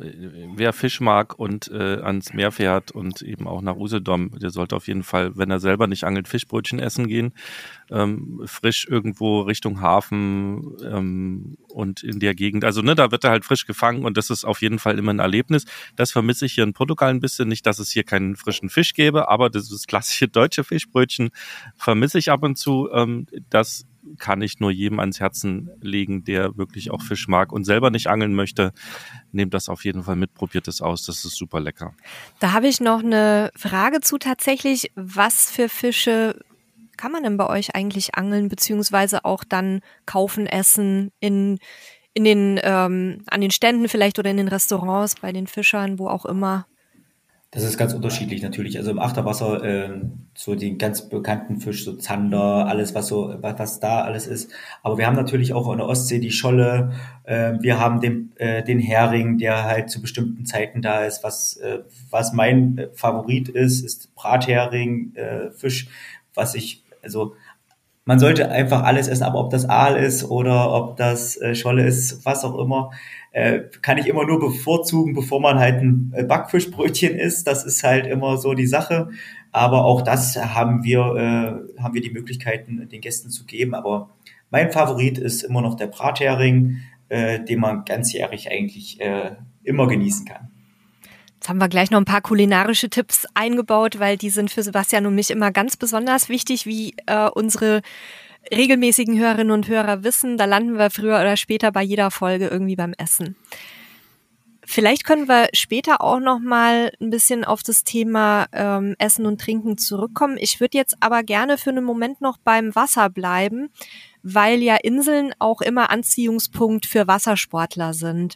wer Fisch mag und äh, ans Meer fährt und eben auch nach Usedom, der sollte auf jeden Fall, wenn er selber nicht angelt, Fischbrötchen essen gehen ähm, frisch irgendwo Richtung Hafen ähm, und in der Gegend. Also ne, da wird er halt frisch gefangen und das ist auf jeden Fall immer ein Erlebnis. Das vermisse ich hier in Portugal ein bisschen. Nicht, dass es hier keinen frischen Fisch gäbe, aber das, das klassische deutsche Fischbrötchen vermisse ich ab und zu. Ähm, das kann ich nur jedem ans Herzen legen, der wirklich auch Fisch mag und selber nicht angeln möchte. Nehmt das auf jeden Fall mit, probiert es aus, das ist super lecker. Da habe ich noch eine Frage zu tatsächlich. Was für Fische kann man denn bei euch eigentlich angeln, beziehungsweise auch dann kaufen, essen in, in den, ähm, an den Ständen vielleicht oder in den Restaurants, bei den Fischern, wo auch immer? Das ist ganz unterschiedlich natürlich. Also im Achterwasser äh, so den ganz bekannten Fisch, so Zander, alles was so was da alles ist. Aber wir haben natürlich auch in der Ostsee die Scholle. Äh, wir haben den äh, den Hering, der halt zu bestimmten Zeiten da ist. Was äh, was mein äh, Favorit ist, ist Brathering, äh, Fisch, was ich also man sollte einfach alles essen, aber ob das Aal ist oder ob das äh, Scholle ist, was auch immer, äh, kann ich immer nur bevorzugen, bevor man halt ein äh, Backfischbrötchen isst. Das ist halt immer so die Sache. Aber auch das haben wir, haben wir die Möglichkeiten, den Gästen zu geben. Aber mein Favorit ist immer noch der Brathering, den man ganzjährig eigentlich immer genießen kann. Jetzt haben wir gleich noch ein paar kulinarische Tipps eingebaut, weil die sind für Sebastian und mich immer ganz besonders wichtig, wie äh, unsere regelmäßigen Hörerinnen und Hörer wissen. Da landen wir früher oder später bei jeder Folge irgendwie beim Essen. Vielleicht können wir später auch noch mal ein bisschen auf das Thema ähm, Essen und Trinken zurückkommen. Ich würde jetzt aber gerne für einen Moment noch beim Wasser bleiben, weil ja Inseln auch immer Anziehungspunkt für Wassersportler sind.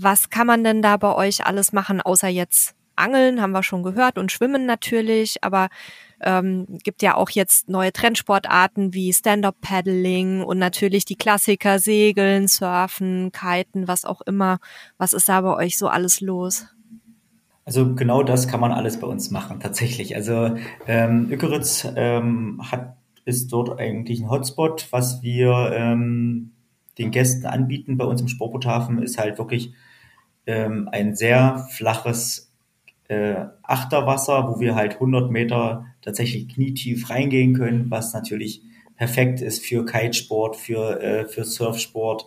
Was kann man denn da bei euch alles machen, außer jetzt Angeln, haben wir schon gehört, und Schwimmen natürlich, aber ähm, gibt ja auch jetzt neue Trendsportarten wie Stand-up-Paddling und natürlich die Klassiker Segeln, Surfen, Kiten, was auch immer. Was ist da bei euch so alles los? Also genau das kann man alles bei uns machen, tatsächlich. Also ähm, Ökeritz ähm, hat, ist dort eigentlich ein Hotspot, was wir ähm, den Gästen anbieten bei uns im Sportboothafen, ist halt wirklich ähm, ein sehr flaches äh, Achterwasser, wo wir halt 100 Meter tatsächlich knietief reingehen können, was natürlich perfekt ist für Kitesport, für, äh, für Surfsport.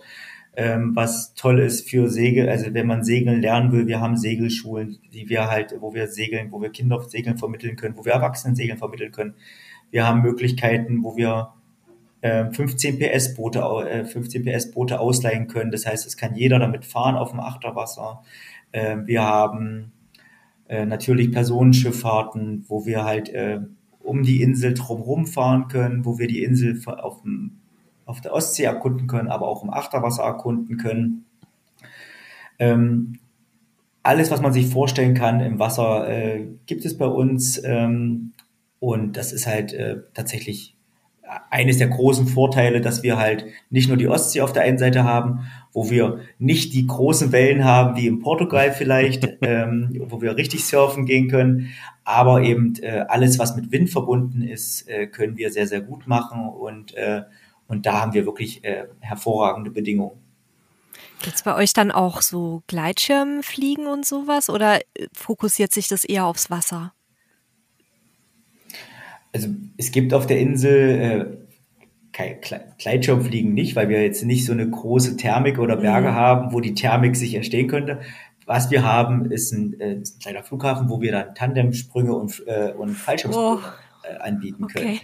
ähm, was toll ist für Segel, also wenn man segeln lernen will, wir haben Segelschulen, die wir halt, wo wir segeln, wo wir Kinder Segeln vermitteln können, wo wir Erwachsenen Segeln vermitteln können. Wir haben Möglichkeiten, wo wir 15 PS Boote, 15 PS Boote ausleihen können. Das heißt, es kann jeder damit fahren auf dem Achterwasser. Ähm, wir haben äh, natürlich Personenschifffahrten, wo wir halt äh, um die Insel drumherum fahren können, wo wir die Insel auf, dem, auf der Ostsee erkunden können, aber auch im Achterwasser erkunden können. Ähm, alles, was man sich vorstellen kann im Wasser, äh, gibt es bei uns. Ähm, und das ist halt tatsächlich eines der großen Vorteile, dass wir halt nicht nur die Ostsee auf der einen Seite haben, wo wir nicht die großen Wellen haben wie in Portugal vielleicht, ähm, wo wir richtig surfen gehen können, aber eben äh, alles, was mit Wind verbunden ist, äh, können wir sehr, sehr gut machen und, äh, und da haben wir wirklich äh, hervorragende Bedingungen. Gibt's bei euch dann auch so Gleitschirmfliegen und sowas oder äh, fokussiert sich das eher aufs Wasser? Also es gibt auf der Insel äh, Gleitschirmfliegen nicht, weil wir jetzt nicht so eine große Thermik oder Berge mhm. haben, wo die Thermik sich entstehen könnte. Was wir haben, ist ein, äh, ist ein kleiner Flughafen, wo wir dann Tandemsprünge und, äh, und Fallschirmsprünge oh. äh, anbieten okay. können.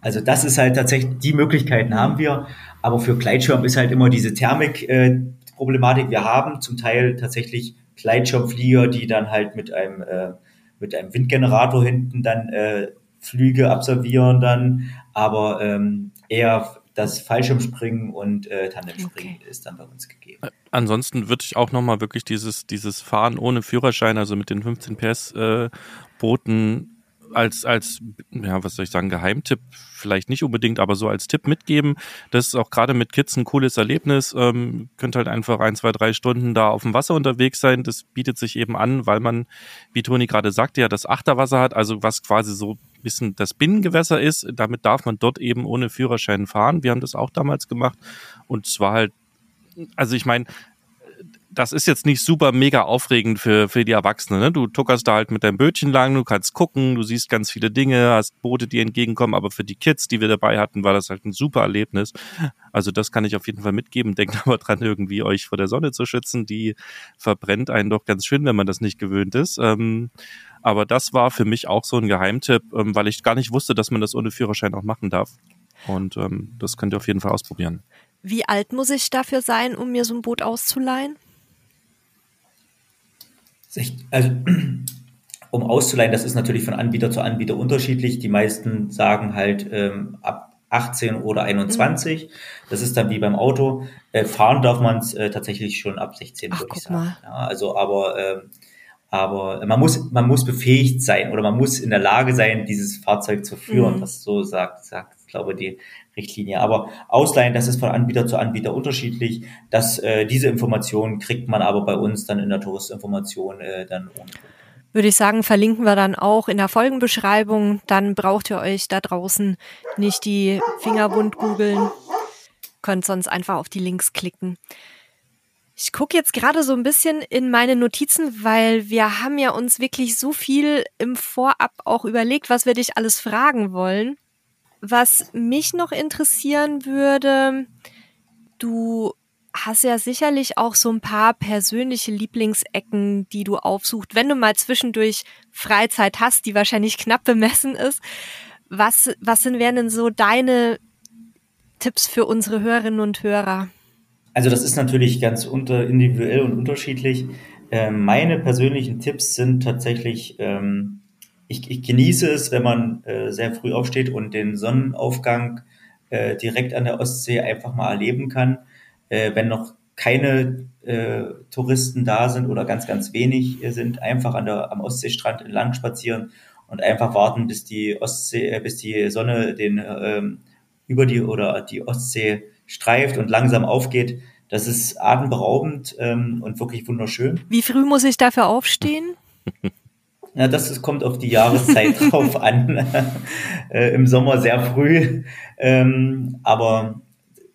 Also das ist halt tatsächlich, die Möglichkeiten haben wir, aber für Gleitschirm ist halt immer diese Thermik-Problematik. Äh, wir haben zum Teil tatsächlich Gleitschirmflieger, die dann halt mit einem, äh, mit einem Windgenerator hinten dann äh, Flüge absolvieren dann, aber ähm, eher das Fallschirmspringen und äh, Tandemspringen okay. ist dann bei uns gegeben. Äh, ansonsten würde ich auch nochmal wirklich dieses, dieses Fahren ohne Führerschein, also mit den 15 PS äh, Booten als, als, ja, was soll ich sagen, Geheimtipp vielleicht nicht unbedingt, aber so als Tipp mitgeben. Das ist auch gerade mit Kids ein cooles Erlebnis. Ähm, könnt halt einfach ein, zwei, drei Stunden da auf dem Wasser unterwegs sein. Das bietet sich eben an, weil man, wie Toni gerade sagte, ja das Achterwasser hat, also was quasi so bisschen das Binnengewässer ist. Damit darf man dort eben ohne Führerschein fahren. Wir haben das auch damals gemacht und zwar halt also ich meine, das ist jetzt nicht super mega aufregend für, für die Erwachsenen. Ne? Du tuckerst da halt mit deinem Bötchen lang, du kannst gucken, du siehst ganz viele Dinge, hast Boote, die entgegenkommen, aber für die Kids, die wir dabei hatten, war das halt ein super Erlebnis. Also das kann ich auf jeden Fall mitgeben. Denkt aber dran, irgendwie euch vor der Sonne zu schützen. Die verbrennt einen doch ganz schön, wenn man das nicht gewöhnt ist. Ähm, aber das war für mich auch so ein Geheimtipp, ähm, weil ich gar nicht wusste, dass man das ohne Führerschein auch machen darf. Und ähm, das könnt ihr auf jeden Fall ausprobieren. Wie alt muss ich dafür sein, um mir so ein Boot auszuleihen? Also, um auszuleihen, das ist natürlich von Anbieter zu Anbieter unterschiedlich. Die meisten sagen halt ähm, ab 18 oder 21. Mhm. Das ist dann wie beim Auto. Äh, fahren darf man es äh, tatsächlich schon ab 16, würde ich sagen. Ja, also, aber, äh, aber man muss, man muss befähigt sein oder man muss in der Lage sein, dieses Fahrzeug zu führen, mhm. was so sagt, sagt, glaube die Richtlinie. Aber Ausleihen, das ist von Anbieter zu Anbieter unterschiedlich. Das, äh, diese Informationen kriegt man aber bei uns dann in der Touristinformation äh, dann ohne. Würde ich sagen, verlinken wir dann auch in der Folgenbeschreibung. Dann braucht ihr euch da draußen nicht die Finger wund googeln. Könnt sonst einfach auf die Links klicken. Ich gucke jetzt gerade so ein bisschen in meine Notizen, weil wir haben ja uns wirklich so viel im Vorab auch überlegt, was wir dich alles fragen wollen. Was mich noch interessieren würde, du hast ja sicherlich auch so ein paar persönliche Lieblingsecken, die du aufsuchst, wenn du mal zwischendurch Freizeit hast, die wahrscheinlich knapp bemessen ist. Was, was sind, wären denn so deine Tipps für unsere Hörerinnen und Hörer? Also das ist natürlich ganz unter, individuell und unterschiedlich. Ähm, meine persönlichen Tipps sind tatsächlich ähm, ich, ich genieße es, wenn man äh, sehr früh aufsteht und den Sonnenaufgang äh, direkt an der Ostsee einfach mal erleben kann. Äh, wenn noch keine äh, Touristen da sind oder ganz, ganz wenig sind, einfach an der, am Ostseestrand entlang spazieren und einfach warten, bis die Ostsee, äh, bis die Sonne den ähm, über die oder die Ostsee streift und langsam aufgeht. Das ist atemberaubend ähm, und wirklich wunderschön. Wie früh muss ich dafür aufstehen? Ja, das, das kommt auf die Jahreszeit drauf an. äh, Im Sommer sehr früh. Ähm, aber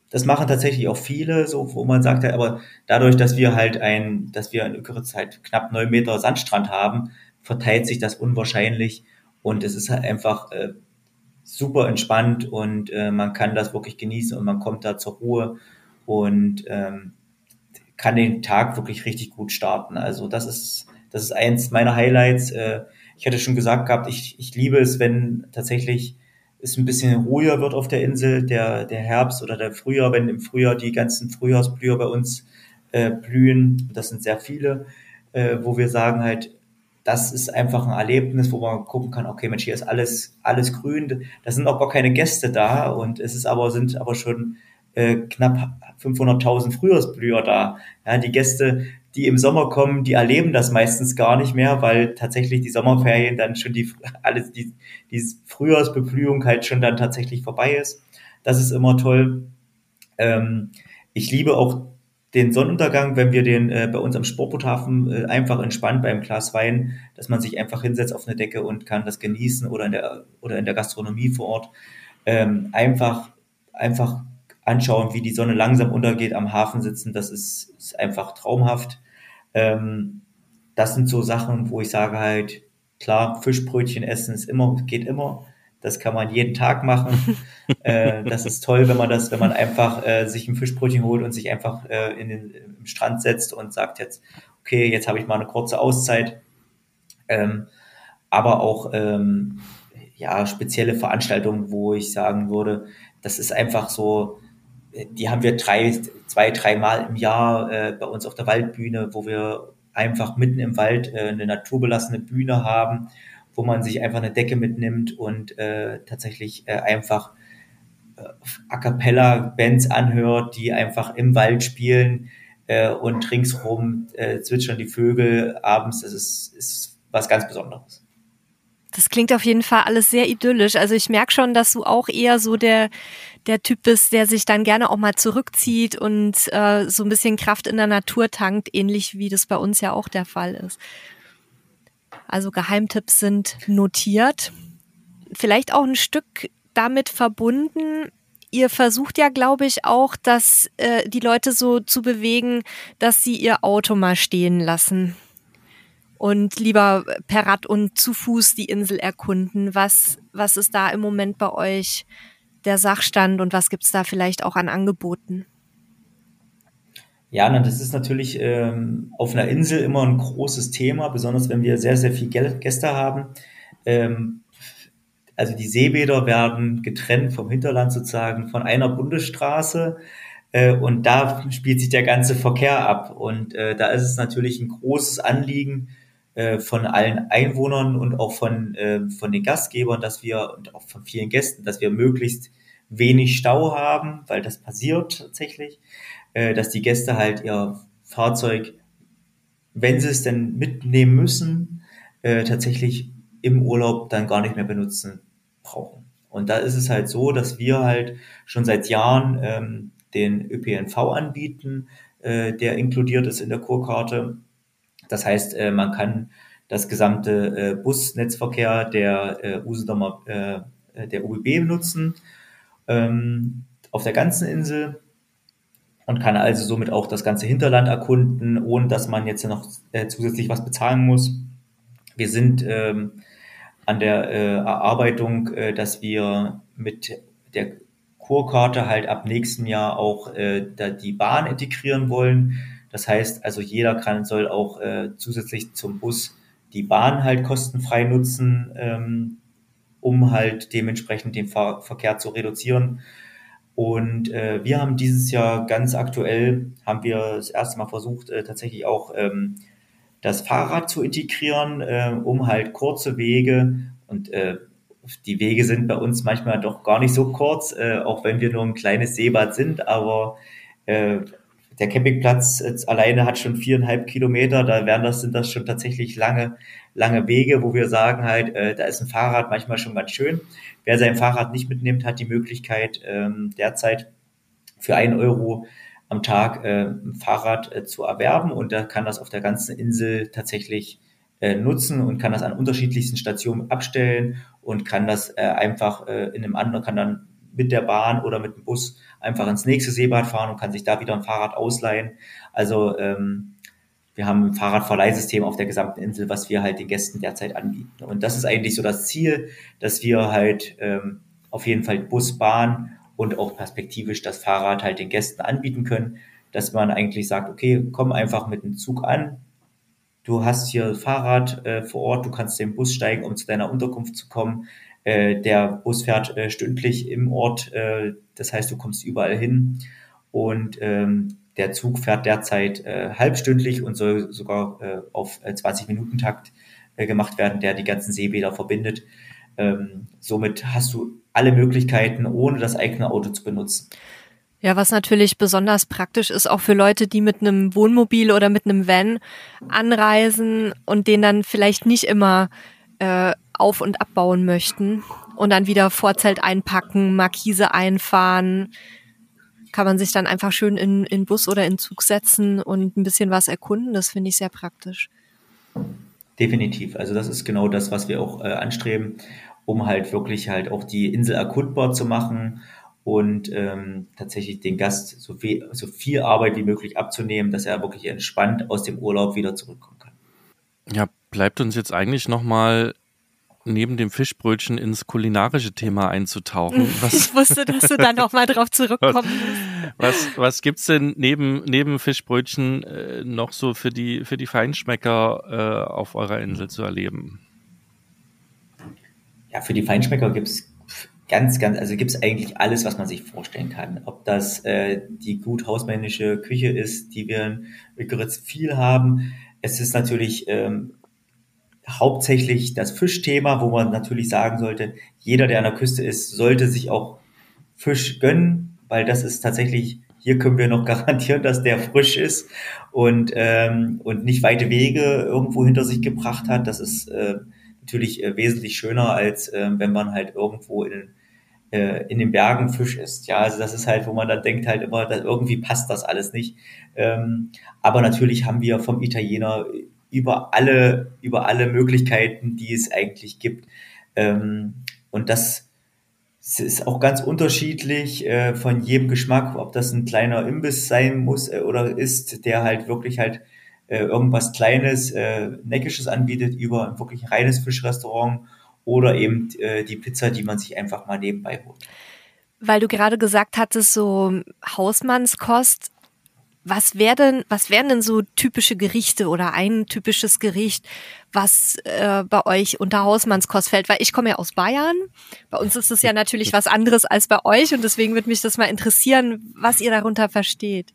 das machen tatsächlich auch viele, so wo man sagt, aber dadurch, dass wir halt ein, dass wir in Ökeritz halt knapp neun Meter Sandstrand haben, verteilt sich das unwahrscheinlich und es ist halt einfach äh, super entspannt und äh, man kann das wirklich genießen und man kommt da zur Ruhe und ähm, kann den Tag wirklich richtig gut starten. Also das ist, das ist eins meiner Highlights. Äh, ich hatte schon gesagt gehabt, ich, ich liebe es, wenn tatsächlich es ein bisschen ruhiger wird auf der Insel, der, der Herbst oder der Frühjahr, wenn im Frühjahr die ganzen Frühjahrsblüher bei uns äh, blühen. Das sind sehr viele, äh, wo wir sagen halt, das ist einfach ein Erlebnis, wo man gucken kann, okay, Mensch, hier ist alles, alles grün. Da sind auch gar keine Gäste da und es ist aber, sind aber schon äh, knapp 500.000 Frühjahrsblüher da. Ja, die Gäste, die im Sommer kommen, die erleben das meistens gar nicht mehr, weil tatsächlich die Sommerferien dann schon die, alles, die, die Frühjahrsbeblühung halt schon dann tatsächlich vorbei ist. Das ist immer toll. Ähm, ich liebe auch den Sonnenuntergang, wenn wir den äh, bei uns am Sportboothafen äh, einfach entspannt beim Glas Wein, dass man sich einfach hinsetzt auf eine Decke und kann das genießen oder in der oder in der Gastronomie vor Ort ähm, einfach einfach anschauen, wie die Sonne langsam untergeht, am Hafen sitzen, das ist, ist einfach traumhaft. Ähm, das sind so Sachen, wo ich sage halt, klar, Fischbrötchen essen ist immer, geht immer. Das kann man jeden Tag machen. äh, das ist toll, wenn man das, wenn man einfach äh, sich ein Fischbrötchen holt und sich einfach äh, in den im Strand setzt und sagt jetzt, okay, jetzt habe ich mal eine kurze Auszeit. Ähm, aber auch ähm, ja spezielle Veranstaltungen, wo ich sagen würde, das ist einfach so, die haben wir drei, zwei, dreimal im Jahr äh, bei uns auf der Waldbühne, wo wir einfach mitten im Wald äh, eine naturbelassene Bühne haben, wo man sich einfach eine Decke mitnimmt und äh, tatsächlich äh, einfach äh, A cappella Bands anhört, die einfach im Wald spielen äh, und ringsrum äh, zwitschern die Vögel abends. Das ist, ist was ganz Besonderes. Das klingt auf jeden Fall alles sehr idyllisch. Also ich merke schon, dass du auch eher so der, der Typ bist, der sich dann gerne auch mal zurückzieht und äh, so ein bisschen Kraft in der Natur tankt, ähnlich wie das bei uns ja auch der Fall ist. Also Geheimtipps sind notiert. Vielleicht auch ein Stück damit verbunden. Ihr versucht ja, glaube ich, auch, dass äh, die Leute so zu bewegen, dass sie ihr Auto mal stehen lassen und lieber per Rad und zu Fuß die Insel erkunden. Was, was ist da im Moment bei euch der Sachstand und was gibt's da vielleicht auch an Angeboten? Ja, das ist natürlich ähm, auf einer Insel immer ein großes Thema, besonders wenn wir sehr, sehr viel Gäste haben. Ähm, also die Seebäder werden getrennt vom Hinterland sozusagen von einer Bundesstraße äh, und da spielt sich der ganze Verkehr ab. Und äh, da ist es natürlich ein großes Anliegen, äh, von allen Einwohnern und auch von, äh, von den Gastgebern, dass wir und auch von vielen Gästen, dass wir möglichst wenig Stau haben, weil das passiert tatsächlich, äh, dass die Gäste halt ihr Fahrzeug, wenn sie es denn mitnehmen müssen, äh, tatsächlich im Urlaub dann gar nicht mehr benutzen brauchen. Und da ist es halt so, dass wir halt schon seit Jahren ähm, den ÖPNV anbieten, äh, der inkludiert ist in der Kurkarte das heißt, äh, man kann das gesamte äh, Busnetzverkehr der äh, Usedomer, äh, der UBB benutzen ähm, auf der ganzen Insel und kann also somit auch das ganze Hinterland erkunden, ohne dass man jetzt noch äh, zusätzlich was bezahlen muss. Wir sind ähm, an der äh, Erarbeitung, äh, dass wir mit der Kurkarte halt ab nächsten Jahr auch äh, da die Bahn integrieren wollen. Das heißt, also jeder kann, soll auch äh, zusätzlich zum Bus die Bahn halt kostenfrei nutzen, ähm, um halt dementsprechend den Ver Verkehr zu reduzieren. Und äh, wir haben dieses Jahr ganz aktuell, haben wir das erste Mal versucht, äh, tatsächlich auch ähm, das Fahrrad zu integrieren, äh, um halt kurze Wege. Und äh, die Wege sind bei uns manchmal doch gar nicht so kurz, äh, auch wenn wir nur ein kleines Seebad sind, aber äh, der Campingplatz alleine hat schon viereinhalb Kilometer, da wären das, sind das schon tatsächlich lange, lange Wege, wo wir sagen halt, äh, da ist ein Fahrrad manchmal schon ganz schön. Wer sein Fahrrad nicht mitnimmt, hat die Möglichkeit, ähm, derzeit für ein Euro am Tag äh, ein Fahrrad äh, zu erwerben und da kann das auf der ganzen Insel tatsächlich äh, nutzen und kann das an unterschiedlichsten Stationen abstellen und kann das äh, einfach äh, in einem anderen, kann dann mit der Bahn oder mit dem Bus einfach ins nächste Seebad fahren und kann sich da wieder ein Fahrrad ausleihen. Also ähm, wir haben ein Fahrradverleihsystem auf der gesamten Insel, was wir halt den Gästen derzeit anbieten. Und das ist eigentlich so das Ziel, dass wir halt ähm, auf jeden Fall Bus, Bahn und auch perspektivisch das Fahrrad halt den Gästen anbieten können, dass man eigentlich sagt, okay, komm einfach mit dem Zug an. Du hast hier Fahrrad äh, vor Ort, du kannst den Bus steigen, um zu deiner Unterkunft zu kommen. Äh, der Bus fährt äh, stündlich im Ort, äh, das heißt, du kommst überall hin. Und ähm, der Zug fährt derzeit äh, halbstündlich und soll sogar äh, auf 20-Minuten-Takt äh, äh, gemacht werden, der die ganzen Seebäder verbindet. Ähm, somit hast du alle Möglichkeiten, ohne das eigene Auto zu benutzen. Ja, was natürlich besonders praktisch ist, auch für Leute, die mit einem Wohnmobil oder mit einem Van anreisen und den dann vielleicht nicht immer äh, auf- und abbauen möchten und dann wieder Vorzelt einpacken, Markise einfahren, kann man sich dann einfach schön in, in Bus oder in Zug setzen und ein bisschen was erkunden. Das finde ich sehr praktisch. Definitiv. Also das ist genau das, was wir auch äh, anstreben, um halt wirklich halt auch die Insel erkundbar zu machen und ähm, tatsächlich den Gast so viel, so viel Arbeit wie möglich abzunehmen, dass er wirklich entspannt aus dem Urlaub wieder zurückkommen kann. Ja, bleibt uns jetzt eigentlich nochmal neben dem Fischbrötchen ins kulinarische Thema einzutauchen. Was, ich wusste, dass du da nochmal drauf zurückkommen Was, was gibt's denn neben, neben Fischbrötchen äh, noch so für die, für die Feinschmecker äh, auf eurer Insel zu erleben? Ja, für die Feinschmecker gibt's ganz, ganz, also gibt es eigentlich alles, was man sich vorstellen kann. Ob das äh, die gut hausmännische Küche ist, die wir in Ökeritz viel haben. Es ist natürlich ähm, hauptsächlich das Fischthema, wo man natürlich sagen sollte, jeder, der an der Küste ist, sollte sich auch Fisch gönnen, weil das ist tatsächlich, hier können wir noch garantieren, dass der frisch ist und, ähm, und nicht weite Wege irgendwo hinter sich gebracht hat. Das ist äh, natürlich äh, wesentlich schöner, als äh, wenn man halt irgendwo in, äh, in den Bergen Fisch isst. Ja, also das ist halt, wo man dann denkt halt immer, dass irgendwie passt das alles nicht. Ähm, aber natürlich haben wir vom Italiener über alle, über alle Möglichkeiten, die es eigentlich gibt. Ähm, und das ist auch ganz unterschiedlich äh, von jedem Geschmack, ob das ein kleiner Imbiss sein muss äh, oder ist, der halt wirklich halt äh, irgendwas Kleines, äh, Neckisches anbietet, über ein wirklich reines Fischrestaurant oder eben äh, die Pizza, die man sich einfach mal nebenbei holt. Weil du gerade gesagt hattest, so Hausmannskost, was wären was wären denn so typische Gerichte oder ein typisches Gericht, was äh, bei euch unter Hausmannskost fällt? Weil ich komme ja aus Bayern. Bei uns ist es ja natürlich was anderes als bei euch und deswegen würde mich das mal interessieren, was ihr darunter versteht.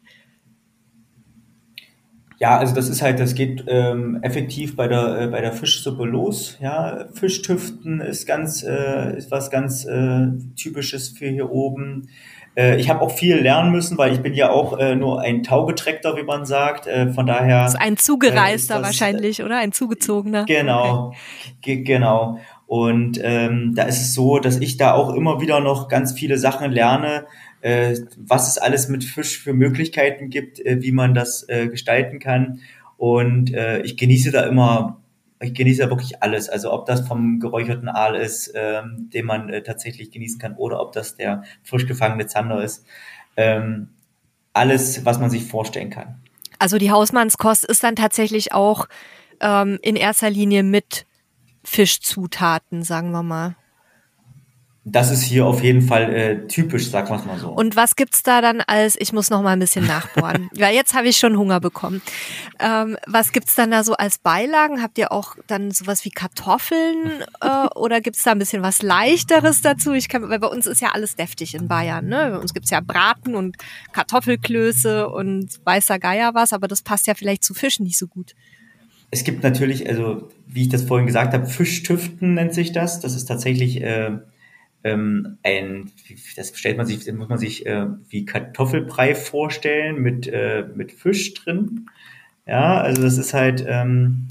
Ja, also das ist halt, das geht ähm, effektiv bei der äh, bei der Fischsuppe los. Ja, Fischtüften ist ganz äh, ist was ganz äh, typisches für hier oben. Äh, ich habe auch viel lernen müssen, weil ich bin ja auch äh, nur ein Taugetreckter, wie man sagt. Äh, von daher. Das ist ein Zugereister das, wahrscheinlich, oder? Ein Zugezogener. Genau, okay. genau. Und ähm, da ist es so, dass ich da auch immer wieder noch ganz viele Sachen lerne, äh, was es alles mit Fisch für Möglichkeiten gibt, äh, wie man das äh, gestalten kann. Und äh, ich genieße da immer, ich genieße da wirklich alles. Also ob das vom geräucherten Aal ist, ähm, den man äh, tatsächlich genießen kann, oder ob das der frisch gefangene Zander ist. Ähm, alles, was man sich vorstellen kann. Also die Hausmannskost ist dann tatsächlich auch ähm, in erster Linie mit Fischzutaten, sagen wir mal. Das ist hier auf jeden Fall äh, typisch, sagen wir es mal so. Und was gibt's da dann als, ich muss noch mal ein bisschen nachbohren, weil jetzt habe ich schon Hunger bekommen. Ähm, was gibt's dann da so als Beilagen? Habt ihr auch dann sowas wie Kartoffeln äh, oder gibt's da ein bisschen was Leichteres dazu? Ich kann, weil bei uns ist ja alles deftig in Bayern. Ne? Bei uns gibt's ja Braten und Kartoffelklöße und weißer Geier was, aber das passt ja vielleicht zu Fischen nicht so gut. Es gibt natürlich, also wie ich das vorhin gesagt habe, Fischtüften nennt sich das. Das ist tatsächlich äh, ähm, ein, das stellt man sich, muss man sich äh, wie Kartoffelbrei vorstellen mit, äh, mit Fisch drin. Ja, also das ist halt, ähm,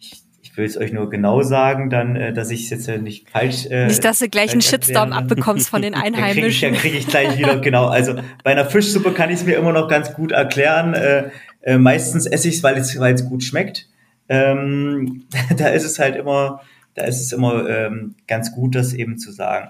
ich, ich will es euch nur genau sagen, dann, äh, dass ich es jetzt äh, nicht falsch. Äh, nicht, dass du gleich einen Shitstorm abbekommst von den Einheimischen. dann kriege ich, krieg ich gleich wieder, genau. Also bei einer Fischsuppe kann ich es mir immer noch ganz gut erklären. Äh, äh, meistens esse ich es, weil es, weil es gut schmeckt. Ähm, da ist es halt immer, da ist es immer ähm, ganz gut, das eben zu sagen.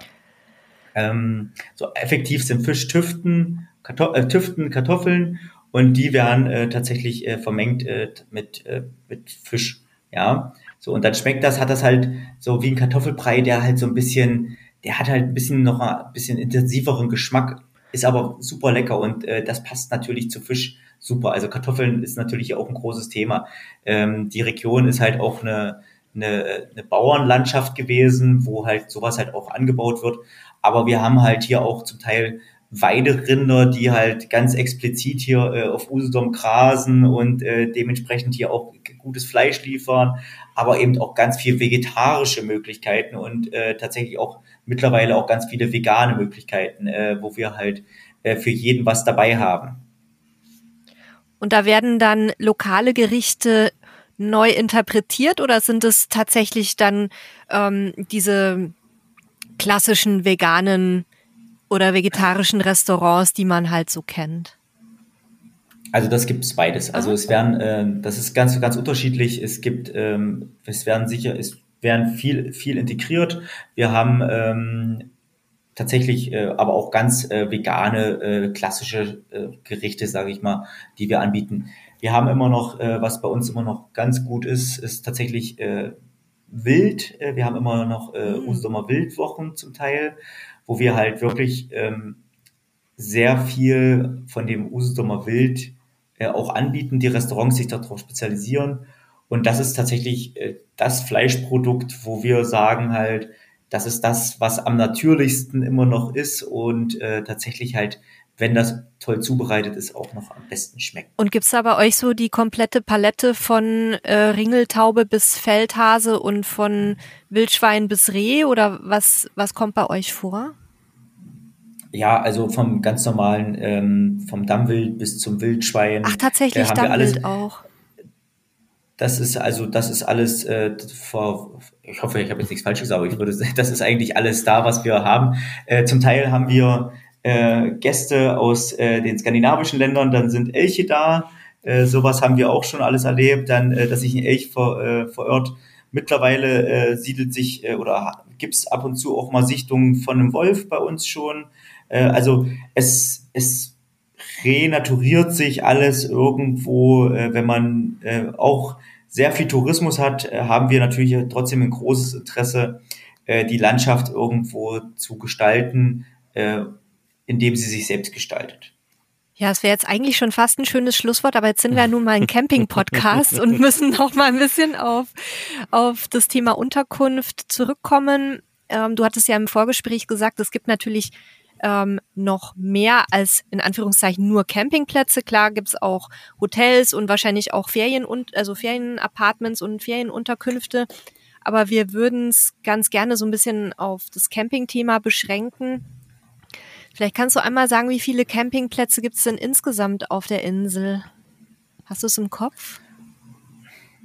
Ähm, so effektiv sind Fisch Tüften, Kartoff äh, Tüften, Kartoffeln und die werden äh, tatsächlich äh, vermengt äh, mit, äh, mit Fisch. Ja, so und dann schmeckt das, hat das halt so wie ein Kartoffelbrei, der halt so ein bisschen, der hat halt ein bisschen noch ein bisschen intensiveren Geschmack. ist aber super lecker und äh, das passt natürlich zu Fisch super. Also Kartoffeln ist natürlich auch ein großes Thema. Ähm, die Region ist halt auch eine, eine, eine Bauernlandschaft gewesen, wo halt sowas halt auch angebaut wird. Aber wir haben halt hier auch zum Teil Weiderinder, die halt ganz explizit hier äh, auf Usedom grasen und äh, dementsprechend hier auch gutes Fleisch liefern, aber eben auch ganz viel vegetarische Möglichkeiten und äh, tatsächlich auch mittlerweile auch ganz viele vegane Möglichkeiten, äh, wo wir halt äh, für jeden was dabei haben. Und da werden dann lokale Gerichte neu interpretiert oder sind es tatsächlich dann ähm, diese klassischen veganen oder vegetarischen Restaurants, die man halt so kennt? Also das gibt es beides. Also es werden, äh, das ist ganz, ganz unterschiedlich. Es gibt, ähm, es werden sicher, es werden viel, viel integriert. Wir haben ähm, tatsächlich äh, aber auch ganz äh, vegane, äh, klassische äh, Gerichte, sage ich mal, die wir anbieten. Wir haben immer noch, äh, was bei uns immer noch ganz gut ist, ist tatsächlich äh, Wild. Äh, wir haben immer noch äh, mhm. Usedom Wildwochen zum Teil wo wir halt wirklich ähm, sehr viel von dem Usedomer Wild äh, auch anbieten, die Restaurants sich darauf spezialisieren. Und das ist tatsächlich äh, das Fleischprodukt, wo wir sagen halt, das ist das, was am natürlichsten immer noch ist und äh, tatsächlich halt, wenn das toll zubereitet ist, auch noch am besten schmeckt. Und gibt's da bei euch so die komplette Palette von äh, Ringeltaube bis Feldhase und von Wildschwein bis Reh oder was, was kommt bei euch vor? Ja, also vom ganz normalen, ähm, vom Dammwild bis zum Wildschwein. Ach, tatsächlich äh, Dammwild auch. Das ist also, das ist alles äh, vor, ich hoffe, ich habe jetzt nichts Falsches, aber ich würde, das ist eigentlich alles da, was wir haben. Äh, zum Teil haben wir äh, Gäste aus äh, den skandinavischen Ländern, dann sind Elche da. Äh, sowas haben wir auch schon alles erlebt. Dann, äh, dass sich ein Elch ver, äh, verirrt. Mittlerweile äh, siedelt sich äh, oder gibt's ab und zu auch mal Sichtungen von einem Wolf bei uns schon. Äh, also es, es renaturiert sich alles irgendwo, äh, wenn man äh, auch sehr viel Tourismus hat, haben wir natürlich trotzdem ein großes Interesse, die Landschaft irgendwo zu gestalten, indem sie sich selbst gestaltet. Ja, es wäre jetzt eigentlich schon fast ein schönes Schlusswort, aber jetzt sind wir ja nun mal ein Camping-Podcast und müssen noch mal ein bisschen auf, auf das Thema Unterkunft zurückkommen. Ähm, du hattest ja im Vorgespräch gesagt, es gibt natürlich ähm, noch mehr als in Anführungszeichen nur Campingplätze. Klar gibt's auch Hotels und wahrscheinlich auch Ferien und also Ferienapartments und Ferienunterkünfte. Aber wir würden es ganz gerne so ein bisschen auf das Campingthema beschränken. Vielleicht kannst du einmal sagen, wie viele Campingplätze gibt es denn insgesamt auf der Insel? Hast du es im Kopf?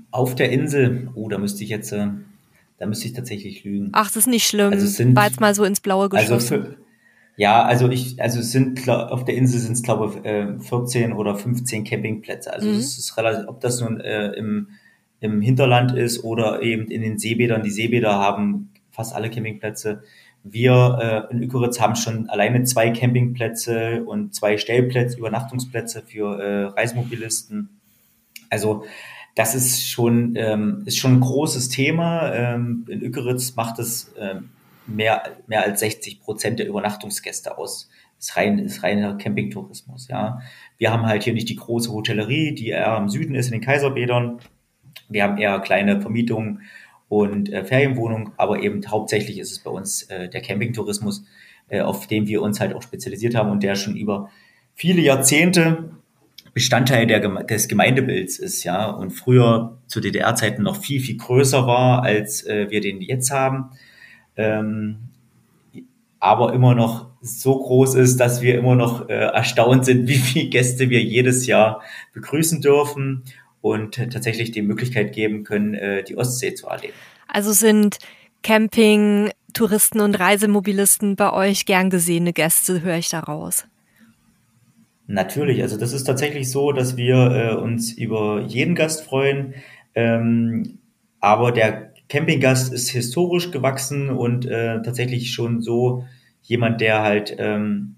Auf der Insel, oh, da müsste ich jetzt, äh, da müsste ich tatsächlich lügen. Ach, das ist nicht schlimm. Also sind, War jetzt mal so ins Blaue also geschossen. Also für, ja, also ich, also es sind auf der Insel sind es glaube ich 14 oder 15 Campingplätze. Also mhm. es ist relativ, ob das nun äh, im, im Hinterland ist oder eben in den Seebädern. Die Seebäder haben fast alle Campingplätze. Wir äh, in Ükeritz haben schon alleine zwei Campingplätze und zwei Stellplätze, Übernachtungsplätze für äh, Reisemobilisten. Also das ist schon, ähm, ist schon ein großes Thema. Ähm, in Ükeritz macht es ähm, mehr, mehr als 60 Prozent der Übernachtungsgäste aus. Ist, rein, ist reiner Campingtourismus, ja. Wir haben halt hier nicht die große Hotellerie, die eher im Süden ist, in den Kaiserbädern. Wir haben eher kleine Vermietungen und äh, Ferienwohnungen, aber eben hauptsächlich ist es bei uns äh, der Campingtourismus, äh, auf dem wir uns halt auch spezialisiert haben und der schon über viele Jahrzehnte Bestandteil der, des Gemeindebilds ist, ja, und früher zu DDR-Zeiten noch viel, viel größer war, als äh, wir den jetzt haben. Ähm, aber immer noch so groß ist, dass wir immer noch äh, erstaunt sind, wie viele Gäste wir jedes Jahr begrüßen dürfen und tatsächlich die Möglichkeit geben können, äh, die Ostsee zu erleben. Also sind Camping, Touristen und Reisemobilisten bei euch gern gesehene Gäste, höre ich daraus. Natürlich, also das ist tatsächlich so, dass wir äh, uns über jeden Gast freuen. Ähm, aber der Campinggast ist historisch gewachsen und äh, tatsächlich schon so jemand, der halt ähm,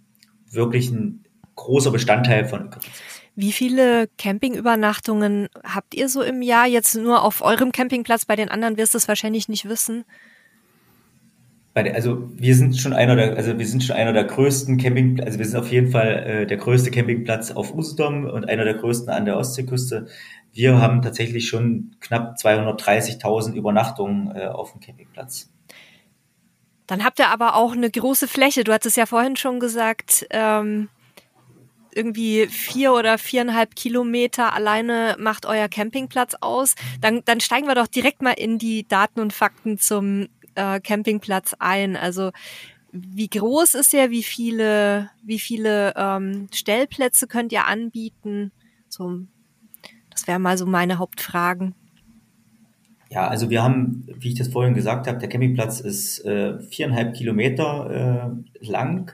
wirklich ein großer Bestandteil von Ökonomie ist. Wie viele Campingübernachtungen habt ihr so im Jahr? Jetzt nur auf eurem Campingplatz, bei den anderen wirst du es wahrscheinlich nicht wissen. Also wir sind schon einer der, also wir sind schon einer der größten Camping, also wir sind auf jeden Fall äh, der größte Campingplatz auf Usedom und einer der größten an der Ostseeküste. Wir haben tatsächlich schon knapp 230.000 Übernachtungen äh, auf dem Campingplatz. Dann habt ihr aber auch eine große Fläche. Du hattest ja vorhin schon gesagt, ähm, irgendwie vier oder viereinhalb Kilometer alleine macht euer Campingplatz aus. Dann, dann steigen wir doch direkt mal in die Daten und Fakten zum äh, Campingplatz ein. Also wie groß ist er? Wie viele, wie viele ähm, Stellplätze könnt ihr anbieten? So, das wären mal so meine Hauptfragen. Ja, also wir haben, wie ich das vorhin gesagt habe, der Campingplatz ist äh, viereinhalb Kilometer äh, lang,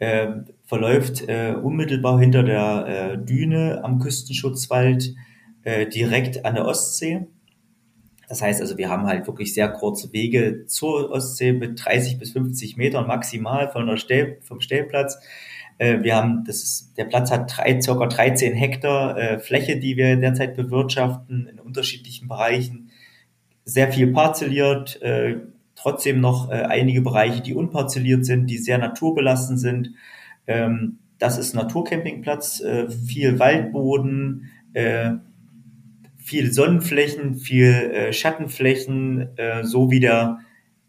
äh, verläuft äh, unmittelbar hinter der äh, Düne am Küstenschutzwald äh, direkt an der Ostsee. Das heißt also, wir haben halt wirklich sehr kurze Wege zur Ostsee mit 30 bis 50 Metern maximal von der Stell, vom Stellplatz. Äh, wir haben, das ist, der Platz hat drei, circa 13 Hektar äh, Fläche, die wir derzeit bewirtschaften in unterschiedlichen Bereichen. Sehr viel parzelliert, äh, trotzdem noch äh, einige Bereiche, die unparzelliert sind, die sehr naturbelassen sind. Ähm, das ist Naturcampingplatz, äh, viel Waldboden, äh, viel Sonnenflächen, viel äh, Schattenflächen, äh, so wie der,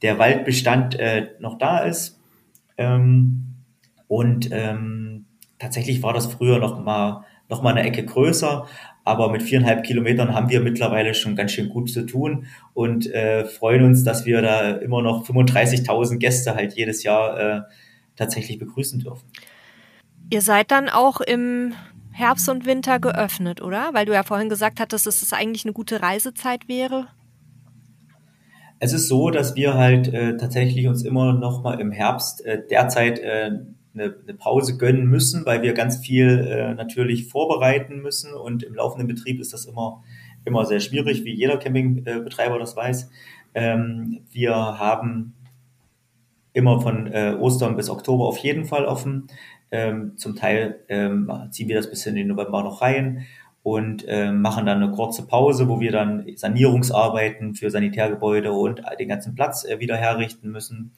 der Waldbestand äh, noch da ist. Ähm, und ähm, tatsächlich war das früher noch mal, noch mal eine Ecke größer, aber mit viereinhalb Kilometern haben wir mittlerweile schon ganz schön gut zu tun und äh, freuen uns, dass wir da immer noch 35.000 Gäste halt jedes Jahr tatsächlich begrüßen dürfen. Ihr seid dann auch im Herbst und Winter geöffnet, oder? Weil du ja vorhin gesagt hattest, dass es eigentlich eine gute Reisezeit wäre. Es ist so, dass wir halt äh, tatsächlich uns immer noch mal im Herbst äh, derzeit äh, eine, eine Pause gönnen müssen, weil wir ganz viel äh, natürlich vorbereiten müssen und im laufenden Betrieb ist das immer immer sehr schwierig, wie jeder Campingbetreiber das weiß. Ähm, wir haben immer von äh, Ostern bis Oktober auf jeden Fall offen. Ähm, zum Teil ähm, ziehen wir das bis in den November noch rein und ähm, machen dann eine kurze Pause, wo wir dann Sanierungsarbeiten für Sanitärgebäude und den ganzen Platz äh, wieder herrichten müssen.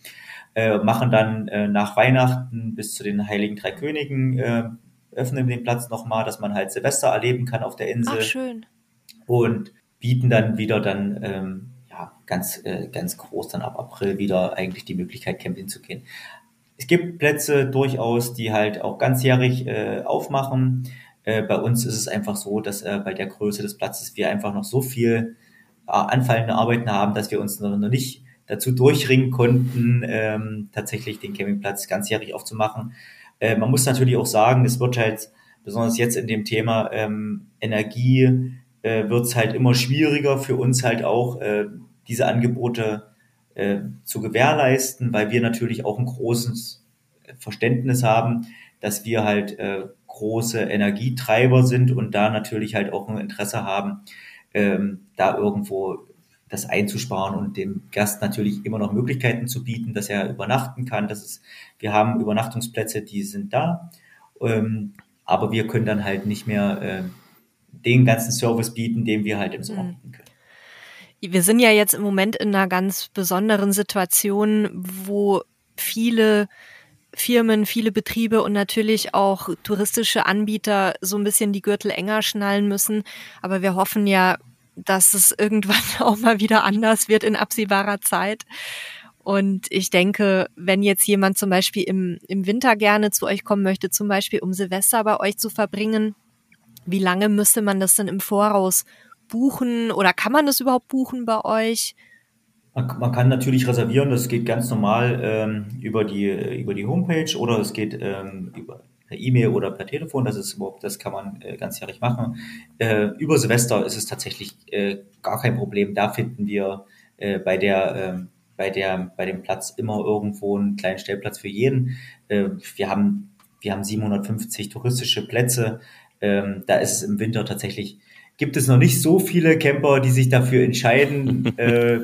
Äh, machen dann äh, nach Weihnachten bis zu den Heiligen Drei Königen, äh, öffnen den Platz nochmal, dass man halt Silvester erleben kann auf der Insel. Ach, schön. Und bieten dann wieder dann ähm, ganz, äh, ganz groß dann ab April wieder eigentlich die Möglichkeit, camping zu gehen. Es gibt Plätze durchaus, die halt auch ganzjährig äh, aufmachen. Äh, bei uns ist es einfach so, dass äh, bei der Größe des Platzes wir einfach noch so viel äh, anfallende Arbeiten haben, dass wir uns noch, noch nicht dazu durchringen konnten, ähm, tatsächlich den Campingplatz ganzjährig aufzumachen. Äh, man muss natürlich auch sagen, es wird halt besonders jetzt in dem Thema ähm, Energie äh, wird es halt immer schwieriger für uns halt auch äh, diese Angebote äh, zu gewährleisten, weil wir natürlich auch ein großes Verständnis haben, dass wir halt äh, große Energietreiber sind und da natürlich halt auch ein Interesse haben, ähm, da irgendwo das einzusparen und dem Gast natürlich immer noch Möglichkeiten zu bieten, dass er übernachten kann. Das ist, wir haben Übernachtungsplätze, die sind da, ähm, aber wir können dann halt nicht mehr äh, den ganzen Service bieten, den wir halt im Sommer mhm. bieten können. Wir sind ja jetzt im Moment in einer ganz besonderen Situation, wo viele Firmen, viele Betriebe und natürlich auch touristische Anbieter so ein bisschen die Gürtel enger schnallen müssen. Aber wir hoffen ja, dass es irgendwann auch mal wieder anders wird in absehbarer Zeit. Und ich denke, wenn jetzt jemand zum Beispiel im, im Winter gerne zu euch kommen möchte, zum Beispiel um Silvester bei euch zu verbringen, wie lange müsste man das denn im Voraus buchen oder kann man das überhaupt buchen bei euch? Man, kann natürlich reservieren, das geht ganz normal ähm, über, die, über die Homepage oder es geht ähm, über per E-Mail oder per Telefon, das ist überhaupt, das kann man äh, ganzjährig machen. Äh, über Silvester ist es tatsächlich äh, gar kein Problem. Da finden wir äh, bei der ähm, bei der bei dem Platz immer irgendwo einen kleinen Stellplatz für jeden. Äh, wir haben wir haben 750 touristische Plätze. Ähm, da ist es im Winter tatsächlich gibt es noch nicht so viele Camper, die sich dafür entscheiden, äh,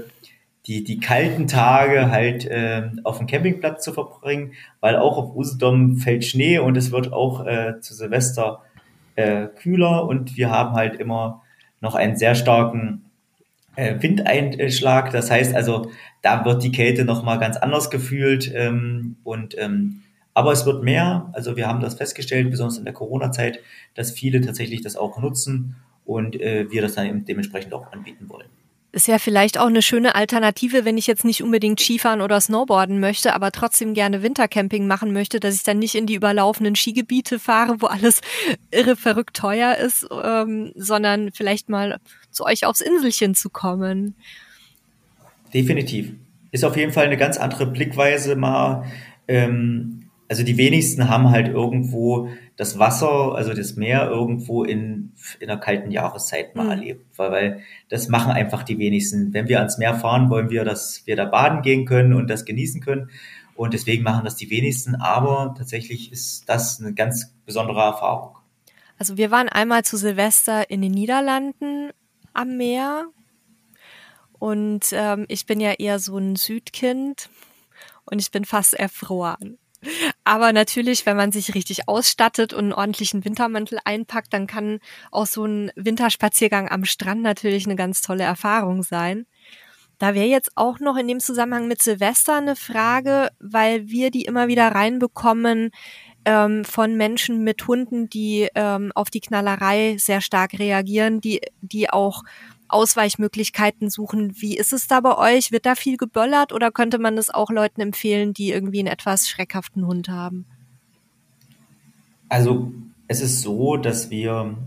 die, die kalten Tage halt äh, auf dem Campingplatz zu verbringen, weil auch auf Usedom fällt Schnee und es wird auch äh, zu Silvester äh, kühler und wir haben halt immer noch einen sehr starken äh, Windeinschlag. Das heißt also, da wird die Kälte nochmal ganz anders gefühlt. Ähm, und ähm, aber es wird mehr. Also wir haben das festgestellt, besonders in der Corona-Zeit, dass viele tatsächlich das auch nutzen und äh, wir das dann eben dementsprechend auch anbieten wollen. Ist ja vielleicht auch eine schöne Alternative, wenn ich jetzt nicht unbedingt Skifahren oder Snowboarden möchte, aber trotzdem gerne Wintercamping machen möchte, dass ich dann nicht in die überlaufenden Skigebiete fahre, wo alles irre verrückt teuer ist, ähm, sondern vielleicht mal zu euch aufs Inselchen zu kommen. Definitiv. Ist auf jeden Fall eine ganz andere Blickweise mal. Ähm, also die wenigsten haben halt irgendwo das Wasser, also das Meer irgendwo in, in einer kalten Jahreszeit mal mhm. erlebt, weil, weil das machen einfach die wenigsten. Wenn wir ans Meer fahren, wollen wir, dass wir da baden gehen können und das genießen können. Und deswegen machen das die wenigsten. Aber tatsächlich ist das eine ganz besondere Erfahrung. Also wir waren einmal zu Silvester in den Niederlanden am Meer. Und ähm, ich bin ja eher so ein Südkind und ich bin fast erfroren. Aber natürlich, wenn man sich richtig ausstattet und einen ordentlichen Wintermantel einpackt, dann kann auch so ein Winterspaziergang am Strand natürlich eine ganz tolle Erfahrung sein. Da wäre jetzt auch noch in dem Zusammenhang mit Silvester eine Frage, weil wir die immer wieder reinbekommen ähm, von Menschen mit Hunden, die ähm, auf die Knallerei sehr stark reagieren, die, die auch Ausweichmöglichkeiten suchen. Wie ist es da bei euch? Wird da viel geböllert oder könnte man das auch Leuten empfehlen, die irgendwie einen etwas schreckhaften Hund haben? Also es ist so, dass wir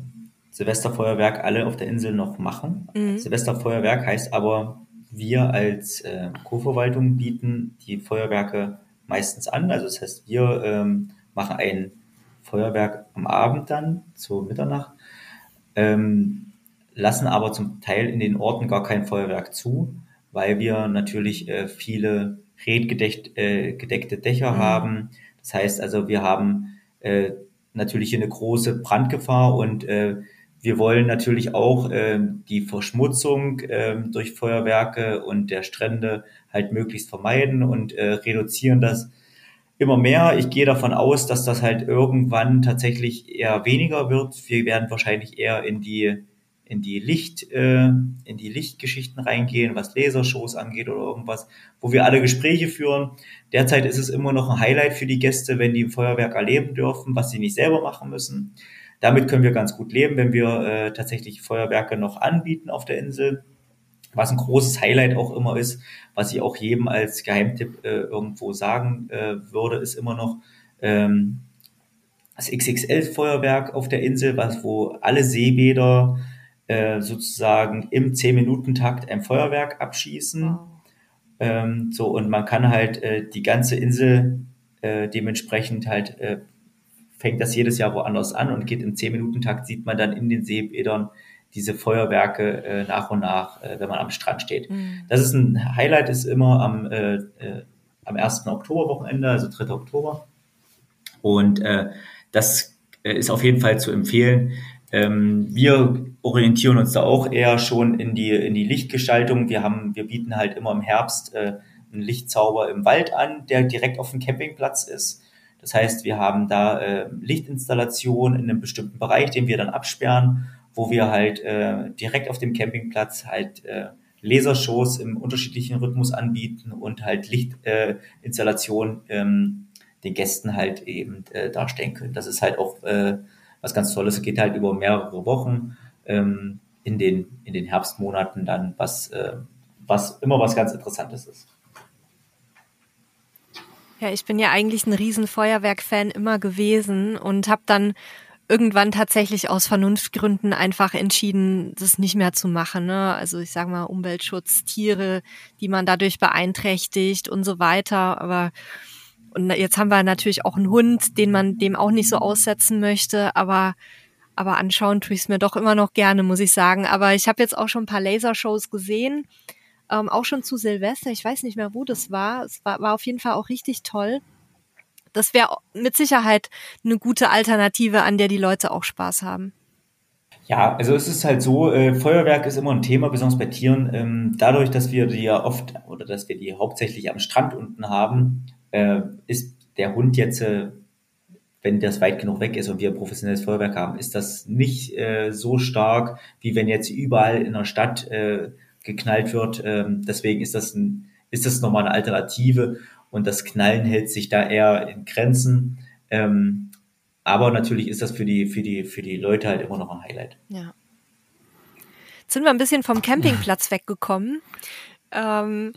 Silvesterfeuerwerk alle auf der Insel noch machen. Mhm. Silvesterfeuerwerk heißt aber, wir als äh, Co-Verwaltung bieten die Feuerwerke meistens an. Also das heißt, wir ähm, machen ein Feuerwerk am Abend dann zur Mitternacht. Ähm, lassen aber zum Teil in den Orten gar kein Feuerwerk zu, weil wir natürlich äh, viele redgedeckte äh, Dächer mhm. haben. Das heißt also, wir haben äh, natürlich eine große Brandgefahr und äh, wir wollen natürlich auch äh, die Verschmutzung äh, durch Feuerwerke und der Strände halt möglichst vermeiden und äh, reduzieren das immer mehr. Ich gehe davon aus, dass das halt irgendwann tatsächlich eher weniger wird. Wir werden wahrscheinlich eher in die in die Licht, äh, in die Lichtgeschichten reingehen, was Lasershows angeht oder irgendwas, wo wir alle Gespräche führen. Derzeit ist es immer noch ein Highlight für die Gäste, wenn die ein Feuerwerk erleben dürfen, was sie nicht selber machen müssen. Damit können wir ganz gut leben, wenn wir äh, tatsächlich Feuerwerke noch anbieten auf der Insel. Was ein großes Highlight auch immer ist, was ich auch jedem als Geheimtipp äh, irgendwo sagen äh, würde, ist immer noch ähm, das XXL-Feuerwerk auf der Insel, was wo alle Seebäder äh, sozusagen im 10-Minuten-Takt ein Feuerwerk abschießen. Wow. Ähm, so, und man kann halt äh, die ganze Insel äh, dementsprechend halt, äh, fängt das jedes Jahr woanders an und geht im 10-Minuten-Takt, sieht man dann in den Seebädern diese Feuerwerke äh, nach und nach, wenn man am Strand steht. Mhm. Das ist ein Highlight, ist immer am, am 1. Oktoberwochenende, also 3. Oktober. Und das ist auf jeden Fall zu empfehlen. Ähm, wir orientieren uns da auch eher schon in die, in die Lichtgestaltung. Wir haben, wir bieten halt immer im Herbst äh, einen Lichtzauber im Wald an, der direkt auf dem Campingplatz ist. Das heißt, wir haben da äh, Lichtinstallationen in einem bestimmten Bereich, den wir dann absperren, wo wir halt äh, direkt auf dem Campingplatz halt äh, Lasershows im unterschiedlichen Rhythmus anbieten und halt Lichtinstallationen äh, ähm, den Gästen halt eben äh, darstellen können. Das ist halt auch äh, was ganz Tolles. Es geht halt über mehrere Wochen ähm, in, den, in den Herbstmonaten dann, was, äh, was immer was ganz Interessantes ist. Ja, ich bin ja eigentlich ein riesen Feuerwerk-Fan immer gewesen und habe dann irgendwann tatsächlich aus Vernunftgründen einfach entschieden, das nicht mehr zu machen. Ne? Also ich sage mal Umweltschutz, Tiere, die man dadurch beeinträchtigt und so weiter. Aber und jetzt haben wir natürlich auch einen Hund, den man dem auch nicht so aussetzen möchte, aber aber anschauen tue ich es mir doch immer noch gerne, muss ich sagen. Aber ich habe jetzt auch schon ein paar Lasershows gesehen, ähm, auch schon zu Silvester. Ich weiß nicht mehr, wo das war. Es war, war auf jeden Fall auch richtig toll. Das wäre mit Sicherheit eine gute Alternative, an der die Leute auch Spaß haben. Ja, also es ist halt so, äh, Feuerwerk ist immer ein Thema, besonders bei Tieren. Ähm, dadurch, dass wir die ja oft oder dass wir die hauptsächlich am Strand unten haben, äh, ist der Hund jetzt, äh, wenn das weit genug weg ist und wir ein professionelles Feuerwerk haben, ist das nicht äh, so stark, wie wenn jetzt überall in der Stadt äh, geknallt wird. Ähm, deswegen ist das, ein, ist das nochmal eine Alternative und das Knallen hält sich da eher in Grenzen. Ähm, aber natürlich ist das für die, für die, für die Leute halt immer noch ein Highlight. Ja. Jetzt sind wir ein bisschen vom Campingplatz weggekommen. Ähm,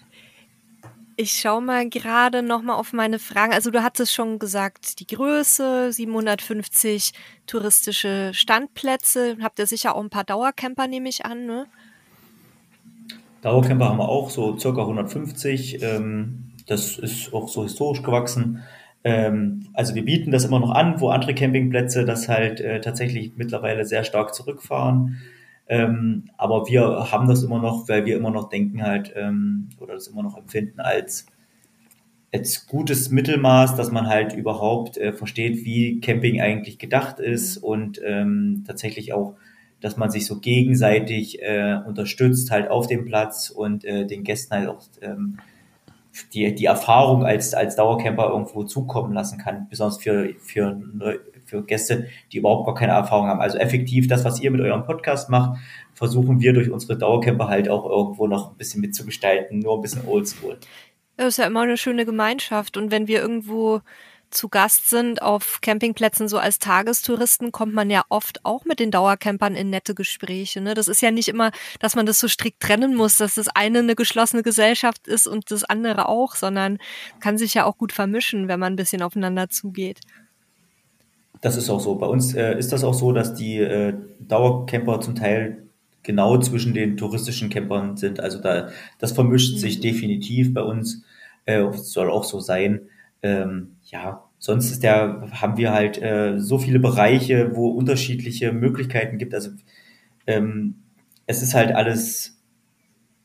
ich schaue mal gerade noch mal auf meine Fragen. Also du hattest schon gesagt, die Größe, 750 touristische Standplätze. Habt ihr sicher auch ein paar Dauercamper, nehme ich an, ne? Dauercamper haben wir auch, so circa 150. Ähm, das ist auch so historisch gewachsen. Ähm, also wir bieten das immer noch an, wo andere Campingplätze das halt äh, tatsächlich mittlerweile sehr stark zurückfahren. Ähm, aber wir haben das immer noch, weil wir immer noch denken halt, ähm, oder das immer noch empfinden als, als gutes Mittelmaß, dass man halt überhaupt äh, versteht, wie Camping eigentlich gedacht ist mhm. und ähm, tatsächlich auch, dass man sich so gegenseitig äh, unterstützt halt auf dem Platz und äh, den Gästen halt auch ähm, die, die Erfahrung als, als Dauercamper irgendwo zukommen lassen kann, besonders für, für für Gäste, die überhaupt gar keine Erfahrung haben. Also effektiv das, was ihr mit eurem Podcast macht, versuchen wir durch unsere Dauercamper halt auch irgendwo noch ein bisschen mitzugestalten, nur ein bisschen oldschool. Das ist ja immer eine schöne Gemeinschaft. Und wenn wir irgendwo zu Gast sind auf Campingplätzen so als Tagestouristen, kommt man ja oft auch mit den Dauercampern in nette Gespräche. Ne? Das ist ja nicht immer, dass man das so strikt trennen muss, dass das eine eine geschlossene Gesellschaft ist und das andere auch, sondern kann sich ja auch gut vermischen, wenn man ein bisschen aufeinander zugeht. Das ist auch so. Bei uns äh, ist das auch so, dass die äh, Dauercamper zum Teil genau zwischen den touristischen Campern sind. Also da, das vermischt mhm. sich definitiv bei uns. Äh, soll auch so sein. Ähm, ja, sonst ist der, haben wir halt äh, so viele Bereiche, wo unterschiedliche Möglichkeiten gibt. Also ähm, es ist halt alles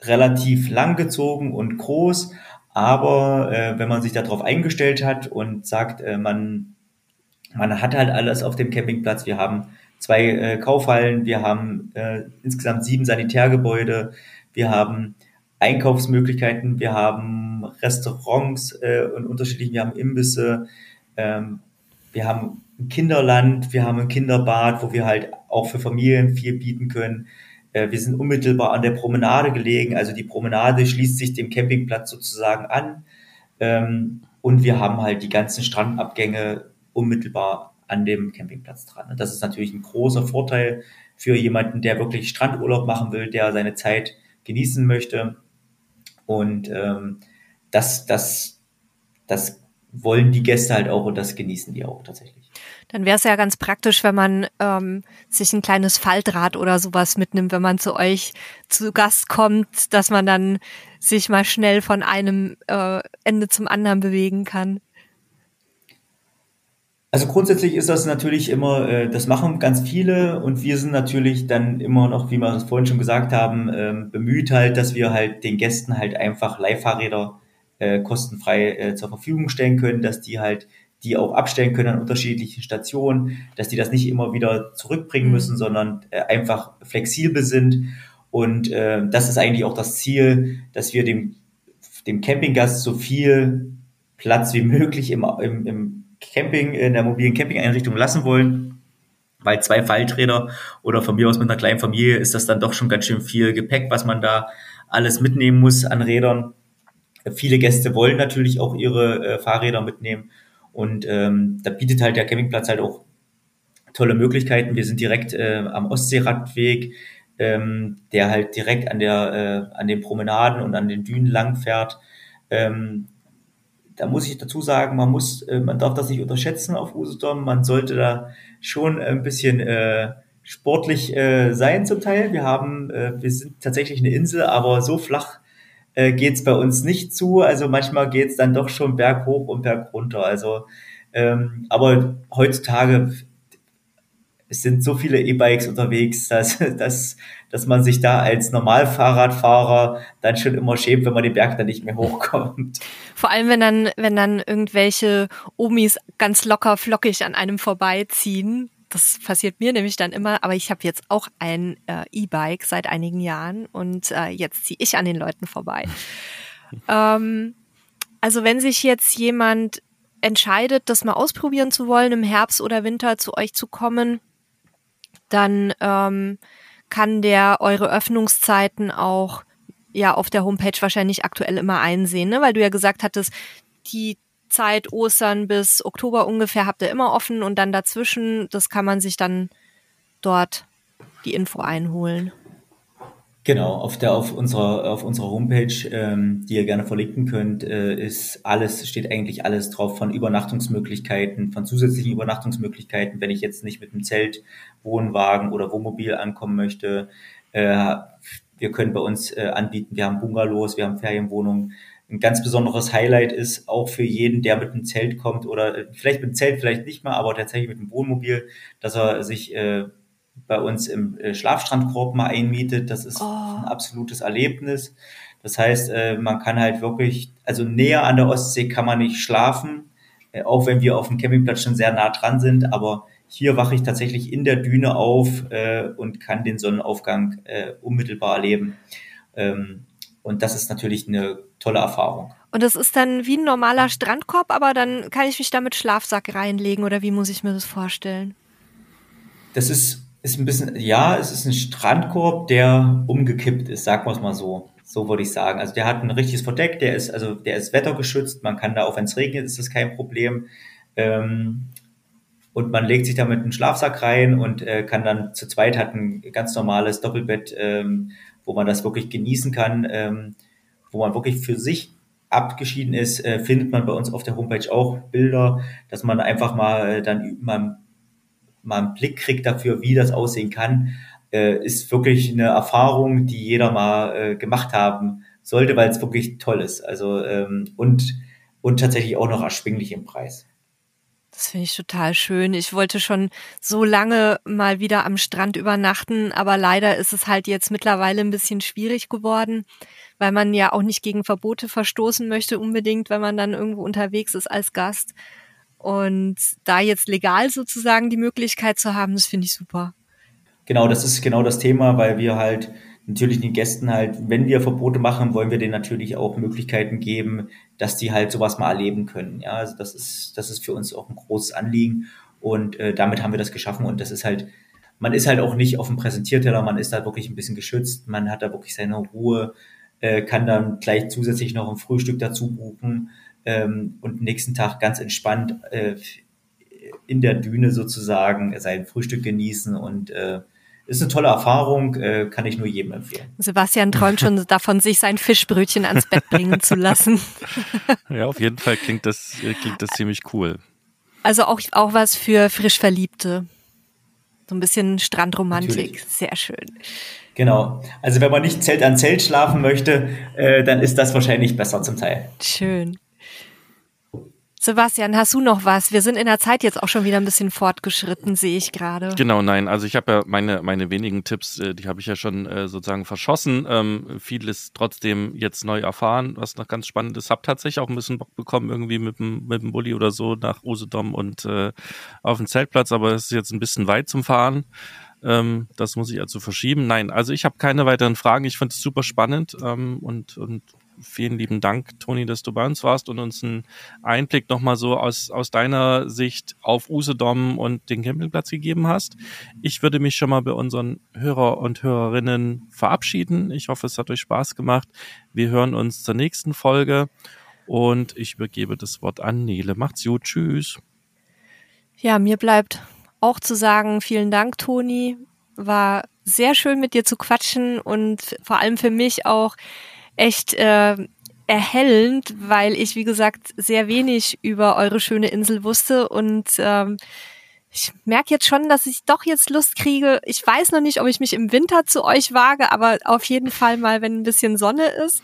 relativ langgezogen und groß, aber äh, wenn man sich darauf eingestellt hat und sagt, äh, man man hat halt alles auf dem Campingplatz. Wir haben zwei äh, Kaufhallen, wir haben äh, insgesamt sieben Sanitärgebäude, wir haben Einkaufsmöglichkeiten, wir haben Restaurants äh, und unterschiedliche, wir haben Imbisse, ähm, wir haben ein Kinderland, wir haben ein Kinderbad, wo wir halt auch für Familien viel bieten können. Äh, wir sind unmittelbar an der Promenade gelegen, also die Promenade schließt sich dem Campingplatz sozusagen an. Ähm, und wir haben halt die ganzen Strandabgänge unmittelbar an dem Campingplatz dran. Das ist natürlich ein großer Vorteil für jemanden, der wirklich Strandurlaub machen will, der seine Zeit genießen möchte. Und ähm, das, das, das wollen die Gäste halt auch und das genießen die auch tatsächlich. Dann wäre es ja ganz praktisch, wenn man ähm, sich ein kleines Faltrad oder sowas mitnimmt, wenn man zu euch zu Gast kommt, dass man dann sich mal schnell von einem äh, Ende zum anderen bewegen kann. Also grundsätzlich ist das natürlich immer, äh, das machen ganz viele und wir sind natürlich dann immer noch, wie wir es vorhin schon gesagt haben, ähm, bemüht halt, dass wir halt den Gästen halt einfach Leihfahrräder äh, kostenfrei äh, zur Verfügung stellen können, dass die halt die auch abstellen können an unterschiedlichen Stationen, dass die das nicht immer wieder zurückbringen mhm. müssen, sondern äh, einfach flexibel sind. Und äh, das ist eigentlich auch das Ziel, dass wir dem, dem Campinggast so viel Platz wie möglich im, im, im Camping, in der mobilen Campingeinrichtung lassen wollen, weil zwei Falträder oder von mir aus mit einer kleinen Familie ist das dann doch schon ganz schön viel Gepäck, was man da alles mitnehmen muss an Rädern. Viele Gäste wollen natürlich auch ihre äh, Fahrräder mitnehmen und ähm, da bietet halt der Campingplatz halt auch tolle Möglichkeiten. Wir sind direkt äh, am Ostseeradweg, ähm, der halt direkt an der äh, an den Promenaden und an den Dünen lang fährt. Ähm, da muss ich dazu sagen, man muss, äh, man darf das nicht unterschätzen auf Usedom. Man sollte da schon ein bisschen äh, sportlich äh, sein zum Teil. Wir haben, äh, wir sind tatsächlich eine Insel, aber so flach äh, geht's bei uns nicht zu. Also manchmal geht's dann doch schon berghoch und bergunter. Also ähm, aber heutzutage es sind so viele E-Bikes unterwegs, dass, dass, dass man sich da als Normalfahrradfahrer dann schon immer schämt, wenn man den Berg dann nicht mehr hochkommt. Vor allem, wenn dann, wenn dann irgendwelche Omis ganz locker flockig an einem vorbeiziehen. Das passiert mir nämlich dann immer, aber ich habe jetzt auch ein äh, E-Bike seit einigen Jahren und äh, jetzt ziehe ich an den Leuten vorbei. ähm, also wenn sich jetzt jemand entscheidet, das mal ausprobieren zu wollen, im Herbst oder Winter zu euch zu kommen, dann ähm, kann der eure Öffnungszeiten auch ja auf der Homepage wahrscheinlich aktuell immer einsehen, ne? weil du ja gesagt hattest, die Zeit Ostern bis Oktober ungefähr habt ihr immer offen und dann dazwischen, das kann man sich dann dort die Info einholen. Genau, auf der auf unserer auf unserer Homepage, ähm, die ihr gerne verlinken könnt, äh, ist alles steht eigentlich alles drauf von Übernachtungsmöglichkeiten, von zusätzlichen Übernachtungsmöglichkeiten, wenn ich jetzt nicht mit einem Zelt, Wohnwagen oder Wohnmobil ankommen möchte. Äh, wir können bei uns äh, anbieten, wir haben Bungalows, wir haben Ferienwohnungen. Ein ganz besonderes Highlight ist auch für jeden, der mit einem Zelt kommt oder äh, vielleicht mit einem Zelt vielleicht nicht mal, aber tatsächlich mit einem Wohnmobil, dass er sich äh, bei uns im äh, Schlafstrandkorb mal einmietet. Das ist oh. ein absolutes Erlebnis. Das heißt, äh, man kann halt wirklich, also näher an der Ostsee kann man nicht schlafen, äh, auch wenn wir auf dem Campingplatz schon sehr nah dran sind, aber hier wache ich tatsächlich in der Düne auf und kann den Sonnenaufgang unmittelbar erleben. Ähm, und das ist natürlich eine tolle Erfahrung. Und das ist dann wie ein normaler Strandkorb, aber dann kann ich mich da mit Schlafsack reinlegen oder wie muss ich mir das vorstellen? Das ist ist ein bisschen, ja, es ist ein Strandkorb, der umgekippt ist, sagen wir es mal so. So würde ich sagen. Also der hat ein richtiges Verdeck, der ist, also der ist wettergeschützt, man kann da, auch wenn es regnet, ist das kein Problem. Ähm, und man legt sich da mit einem Schlafsack rein und äh, kann dann zu zweit hat ein ganz normales Doppelbett, ähm, wo man das wirklich genießen kann, ähm, wo man wirklich für sich abgeschieden ist, äh, findet man bei uns auf der Homepage auch Bilder, dass man einfach mal äh, dann mal mal einen Blick kriegt dafür, wie das aussehen kann, äh, ist wirklich eine Erfahrung, die jeder mal äh, gemacht haben sollte, weil es wirklich toll ist. Also ähm, und und tatsächlich auch noch erschwinglich im Preis. Das finde ich total schön. Ich wollte schon so lange mal wieder am Strand übernachten, aber leider ist es halt jetzt mittlerweile ein bisschen schwierig geworden, weil man ja auch nicht gegen Verbote verstoßen möchte unbedingt, wenn man dann irgendwo unterwegs ist als Gast. Und da jetzt legal sozusagen die Möglichkeit zu haben, das finde ich super. Genau, das ist genau das Thema, weil wir halt natürlich den Gästen halt, wenn wir Verbote machen, wollen wir denen natürlich auch Möglichkeiten geben, dass die halt sowas mal erleben können. Ja, also das ist, das ist für uns auch ein großes Anliegen. Und äh, damit haben wir das geschaffen. Und das ist halt, man ist halt auch nicht auf dem Präsentierteller, man ist da wirklich ein bisschen geschützt, man hat da wirklich seine Ruhe, äh, kann dann gleich zusätzlich noch ein Frühstück dazu buchen ähm, und nächsten Tag ganz entspannt äh, in der Düne sozusagen sein Frühstück genießen und äh, ist eine tolle Erfahrung, äh, kann ich nur jedem empfehlen. Sebastian träumt schon davon, sich sein Fischbrötchen ans Bett bringen zu lassen. Ja, auf jeden Fall klingt das, klingt das ziemlich cool. Also auch, auch was für frisch Verliebte. So ein bisschen Strandromantik. Natürlich. Sehr schön. Genau. Also wenn man nicht Zelt an Zelt schlafen möchte, äh, dann ist das wahrscheinlich besser zum Teil. Schön. Sebastian, hast du noch was? Wir sind in der Zeit jetzt auch schon wieder ein bisschen fortgeschritten, sehe ich gerade. Genau, nein. Also ich habe ja meine, meine wenigen Tipps, äh, die habe ich ja schon äh, sozusagen verschossen. Ähm, vieles trotzdem jetzt neu erfahren, was noch ganz spannend ist. Hab tatsächlich auch ein bisschen Bock bekommen, irgendwie mit dem, mit dem Bulli oder so nach Usedom und äh, auf den Zeltplatz, aber es ist jetzt ein bisschen weit zum Fahren. Ähm, das muss ich also verschieben. Nein, also ich habe keine weiteren Fragen. Ich fand es super spannend ähm, und, und vielen lieben Dank, Toni, dass du bei uns warst und uns einen Einblick nochmal so aus, aus deiner Sicht auf Usedom und den Campingplatz gegeben hast. Ich würde mich schon mal bei unseren Hörer und Hörerinnen verabschieden. Ich hoffe, es hat euch Spaß gemacht. Wir hören uns zur nächsten Folge und ich übergebe das Wort an Nele. Macht's gut. Tschüss. Ja, mir bleibt auch zu sagen, vielen Dank, Toni. War sehr schön mit dir zu quatschen und vor allem für mich auch echt äh, erhellend, weil ich, wie gesagt, sehr wenig über eure schöne Insel wusste und ähm, ich merke jetzt schon, dass ich doch jetzt Lust kriege. Ich weiß noch nicht, ob ich mich im Winter zu euch wage, aber auf jeden Fall mal, wenn ein bisschen Sonne ist.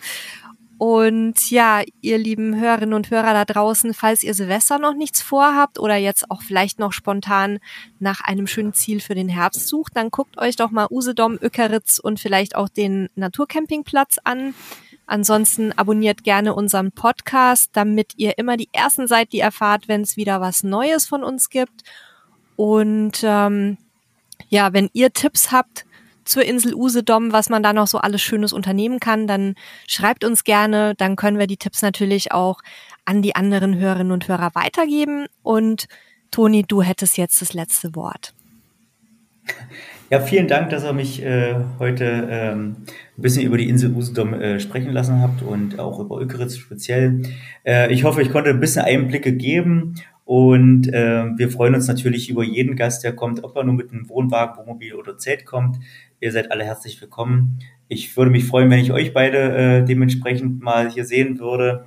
Und ja, ihr lieben Hörerinnen und Hörer da draußen, falls ihr Silvester noch nichts vorhabt oder jetzt auch vielleicht noch spontan nach einem schönen Ziel für den Herbst sucht, dann guckt euch doch mal Usedom, Öckeritz und vielleicht auch den Naturcampingplatz an. Ansonsten abonniert gerne unseren Podcast, damit ihr immer die Ersten seid, die erfahrt, wenn es wieder was Neues von uns gibt. Und ähm, ja, wenn ihr Tipps habt zur Insel Usedom, was man da noch so alles Schönes unternehmen kann, dann schreibt uns gerne. Dann können wir die Tipps natürlich auch an die anderen Hörerinnen und Hörer weitergeben. Und Toni, du hättest jetzt das letzte Wort. Ja, vielen Dank, dass ihr mich äh, heute ähm, ein bisschen über die Insel Usedom äh, sprechen lassen habt und auch über Ökeritz speziell. Äh, ich hoffe, ich konnte ein bisschen Einblicke geben und äh, wir freuen uns natürlich über jeden Gast, der kommt, ob er nur mit einem Wohnwagen, Wohnmobil oder Zelt kommt. Ihr seid alle herzlich willkommen. Ich würde mich freuen, wenn ich euch beide äh, dementsprechend mal hier sehen würde.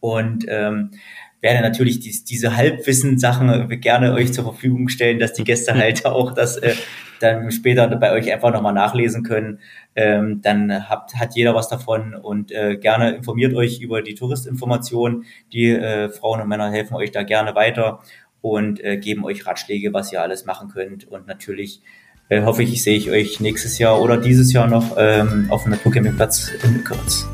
Und ähm, werde natürlich dies, diese Halbwissen-Sachen gerne euch zur Verfügung stellen, dass die Gäste halt auch das äh, dann später bei euch einfach nochmal nachlesen können. Ähm, dann habt, hat jeder was davon und äh, gerne informiert euch über die Touristinformation. Die äh, Frauen und Männer helfen euch da gerne weiter und äh, geben euch Ratschläge, was ihr alles machen könnt. Und natürlich äh, hoffe ich, sehe ich euch nächstes Jahr oder dieses Jahr noch ähm, auf dem Naturcampingplatz in Kürz.